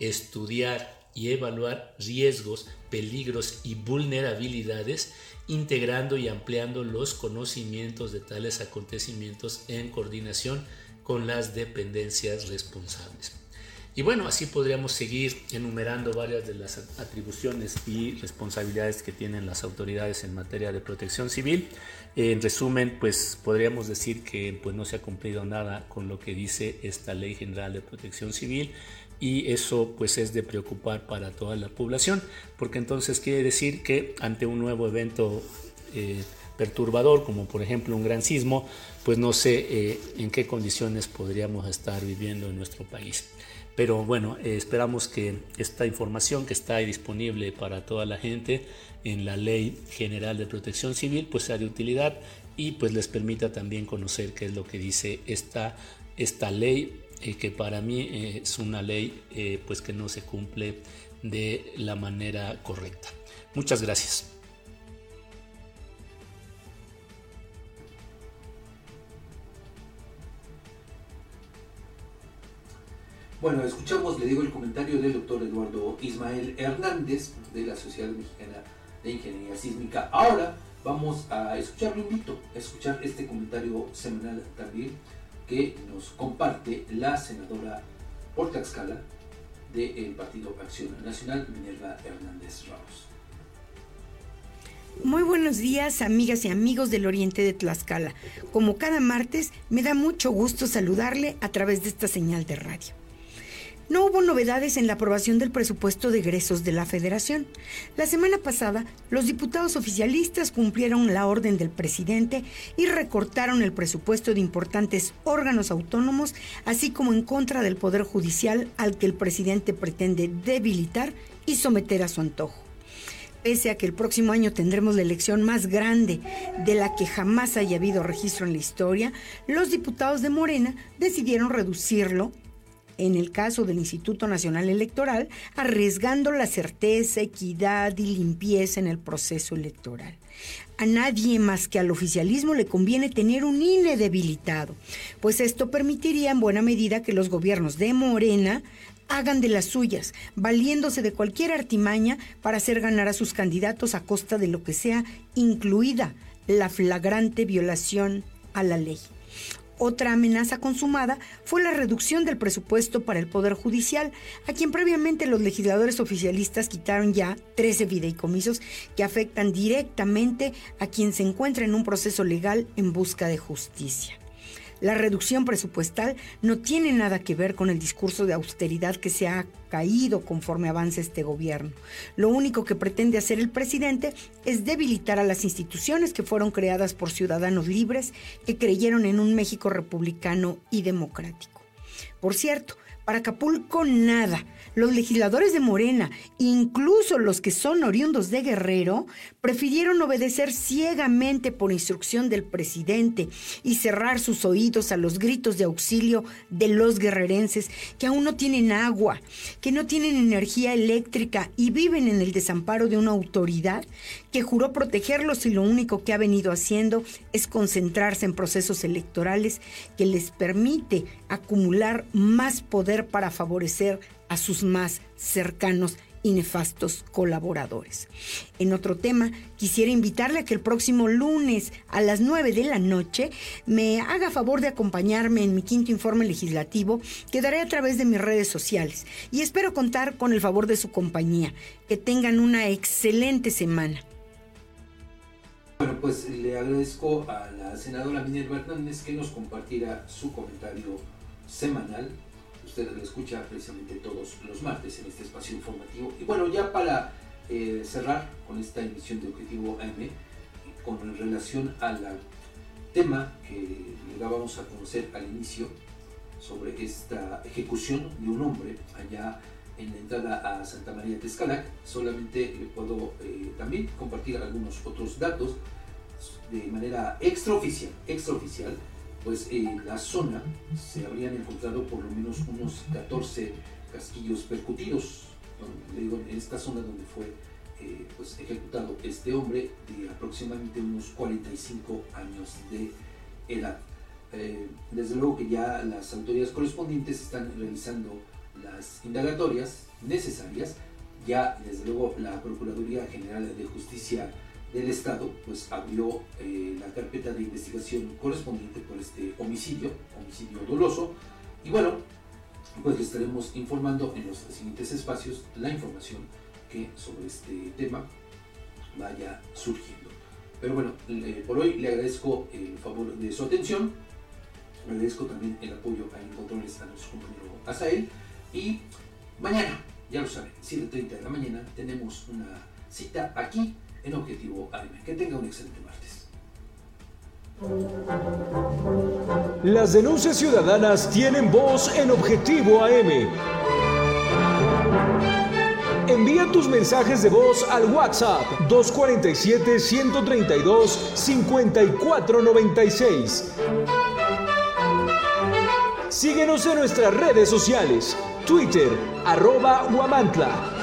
estudiar y evaluar riesgos, peligros y vulnerabilidades, integrando y ampliando los conocimientos de tales acontecimientos en coordinación con las dependencias responsables. Y bueno, así podríamos seguir enumerando varias de las atribuciones y responsabilidades que tienen las autoridades en materia de protección civil. En resumen, pues podríamos decir que pues, no se ha cumplido nada con lo que dice esta Ley General de Protección Civil y eso pues es de preocupar para toda la población, porque entonces quiere decir que ante un nuevo evento eh, perturbador, como por ejemplo un gran sismo, pues no sé eh, en qué condiciones podríamos estar viviendo en nuestro país. Pero bueno, eh, esperamos que esta información que está disponible para toda la gente en la Ley General de Protección Civil pues sea de utilidad y pues les permita también conocer qué es lo que dice esta, esta ley eh, que para mí eh, es una ley pues que no se cumple de la manera correcta. Muchas gracias. Bueno, escuchamos, le digo, el comentario del doctor Eduardo Ismael Hernández de la Sociedad Mexicana de Ingeniería Sísmica. Ahora vamos a escuchar, lo invito a escuchar este comentario semanal también que nos comparte la senadora por Tlaxcala del Partido Acción Nacional, Minerva Hernández Ramos. Muy buenos días, amigas y amigos del Oriente de Tlaxcala. Como cada martes, me da mucho gusto saludarle a través de esta señal de radio. No hubo novedades en la aprobación del presupuesto de egresos de la Federación. La semana pasada, los diputados oficialistas cumplieron la orden del presidente y recortaron el presupuesto de importantes órganos autónomos, así como en contra del Poder Judicial al que el presidente pretende debilitar y someter a su antojo. Pese a que el próximo año tendremos la elección más grande de la que jamás haya habido registro en la historia, los diputados de Morena decidieron reducirlo en el caso del Instituto Nacional Electoral, arriesgando la certeza, equidad y limpieza en el proceso electoral. A nadie más que al oficialismo le conviene tener un INE debilitado, pues esto permitiría en buena medida que los gobiernos de Morena hagan de las suyas, valiéndose de cualquier artimaña para hacer ganar a sus candidatos a costa de lo que sea, incluida la flagrante violación a la ley. Otra amenaza consumada fue la reducción del presupuesto para el Poder Judicial, a quien previamente los legisladores oficialistas quitaron ya 13 fideicomisos que afectan directamente a quien se encuentra en un proceso legal en busca de justicia. La reducción presupuestal no tiene nada que ver con el discurso de austeridad que se ha caído conforme avanza este gobierno. Lo único que pretende hacer el presidente es debilitar a las instituciones que fueron creadas por ciudadanos libres que creyeron en un México republicano y democrático. Por cierto, Para Acapulco nada. Los legisladores de Morena, incluso los que son oriundos de Guerrero, prefirieron obedecer ciegamente por instrucción del presidente y cerrar sus oídos a los gritos de auxilio de los guerrerenses que aún no tienen agua, que no tienen energía eléctrica y viven en el desamparo de una autoridad que juró protegerlos y lo único que ha venido haciendo es concentrarse en procesos electorales que les permite acumular más poder para favorecer a sus más cercanos y nefastos colaboradores. En otro tema, quisiera invitarle a que el próximo lunes a las 9 de la noche me haga favor de acompañarme en mi quinto informe legislativo que daré a través de mis redes sociales y espero contar con el favor de su compañía. Que tengan una excelente semana. Bueno, pues le agradezco a la senadora Minerva Hernández que nos compartiera su comentario semanal usted lo escucha precisamente todos los martes en este espacio informativo. Y bueno, ya para eh, cerrar con esta emisión de Objetivo AM, con relación al tema que le dábamos a conocer al inicio sobre esta ejecución de un hombre allá en la entrada a Santa María Tezcalac, solamente le puedo eh, también compartir algunos otros datos de manera extraoficial, extraoficial pues en la zona se habrían encontrado por lo menos unos 14 casquillos percutidos, en esta zona donde fue eh, pues, ejecutado este hombre de aproximadamente unos 45 años de edad. Eh, desde luego que ya las autoridades correspondientes están realizando las indagatorias necesarias, ya desde luego la Procuraduría General de Justicia del Estado pues abrió eh, la carpeta de investigación correspondiente por este homicidio, homicidio doloso. Y bueno, pues les estaremos informando en los siguientes espacios la información que sobre este tema vaya surgiendo. Pero bueno, por hoy le agradezco el favor de su atención. Le agradezco también el apoyo a controles a nuestro compañero Azael. Y mañana, ya lo saben, 7.30 de la mañana, tenemos una cita aquí en Objetivo AM. Que tenga un excelente martes. Las denuncias ciudadanas tienen voz en Objetivo AM. Envía tus mensajes de voz al WhatsApp 247-132-5496. Síguenos en nuestras redes sociales, Twitter, arroba Guamantla,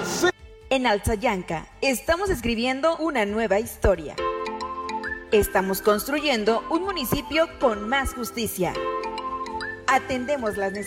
en Alzayanca estamos escribiendo una nueva historia. Estamos construyendo un municipio con más justicia. Atendemos las necesidades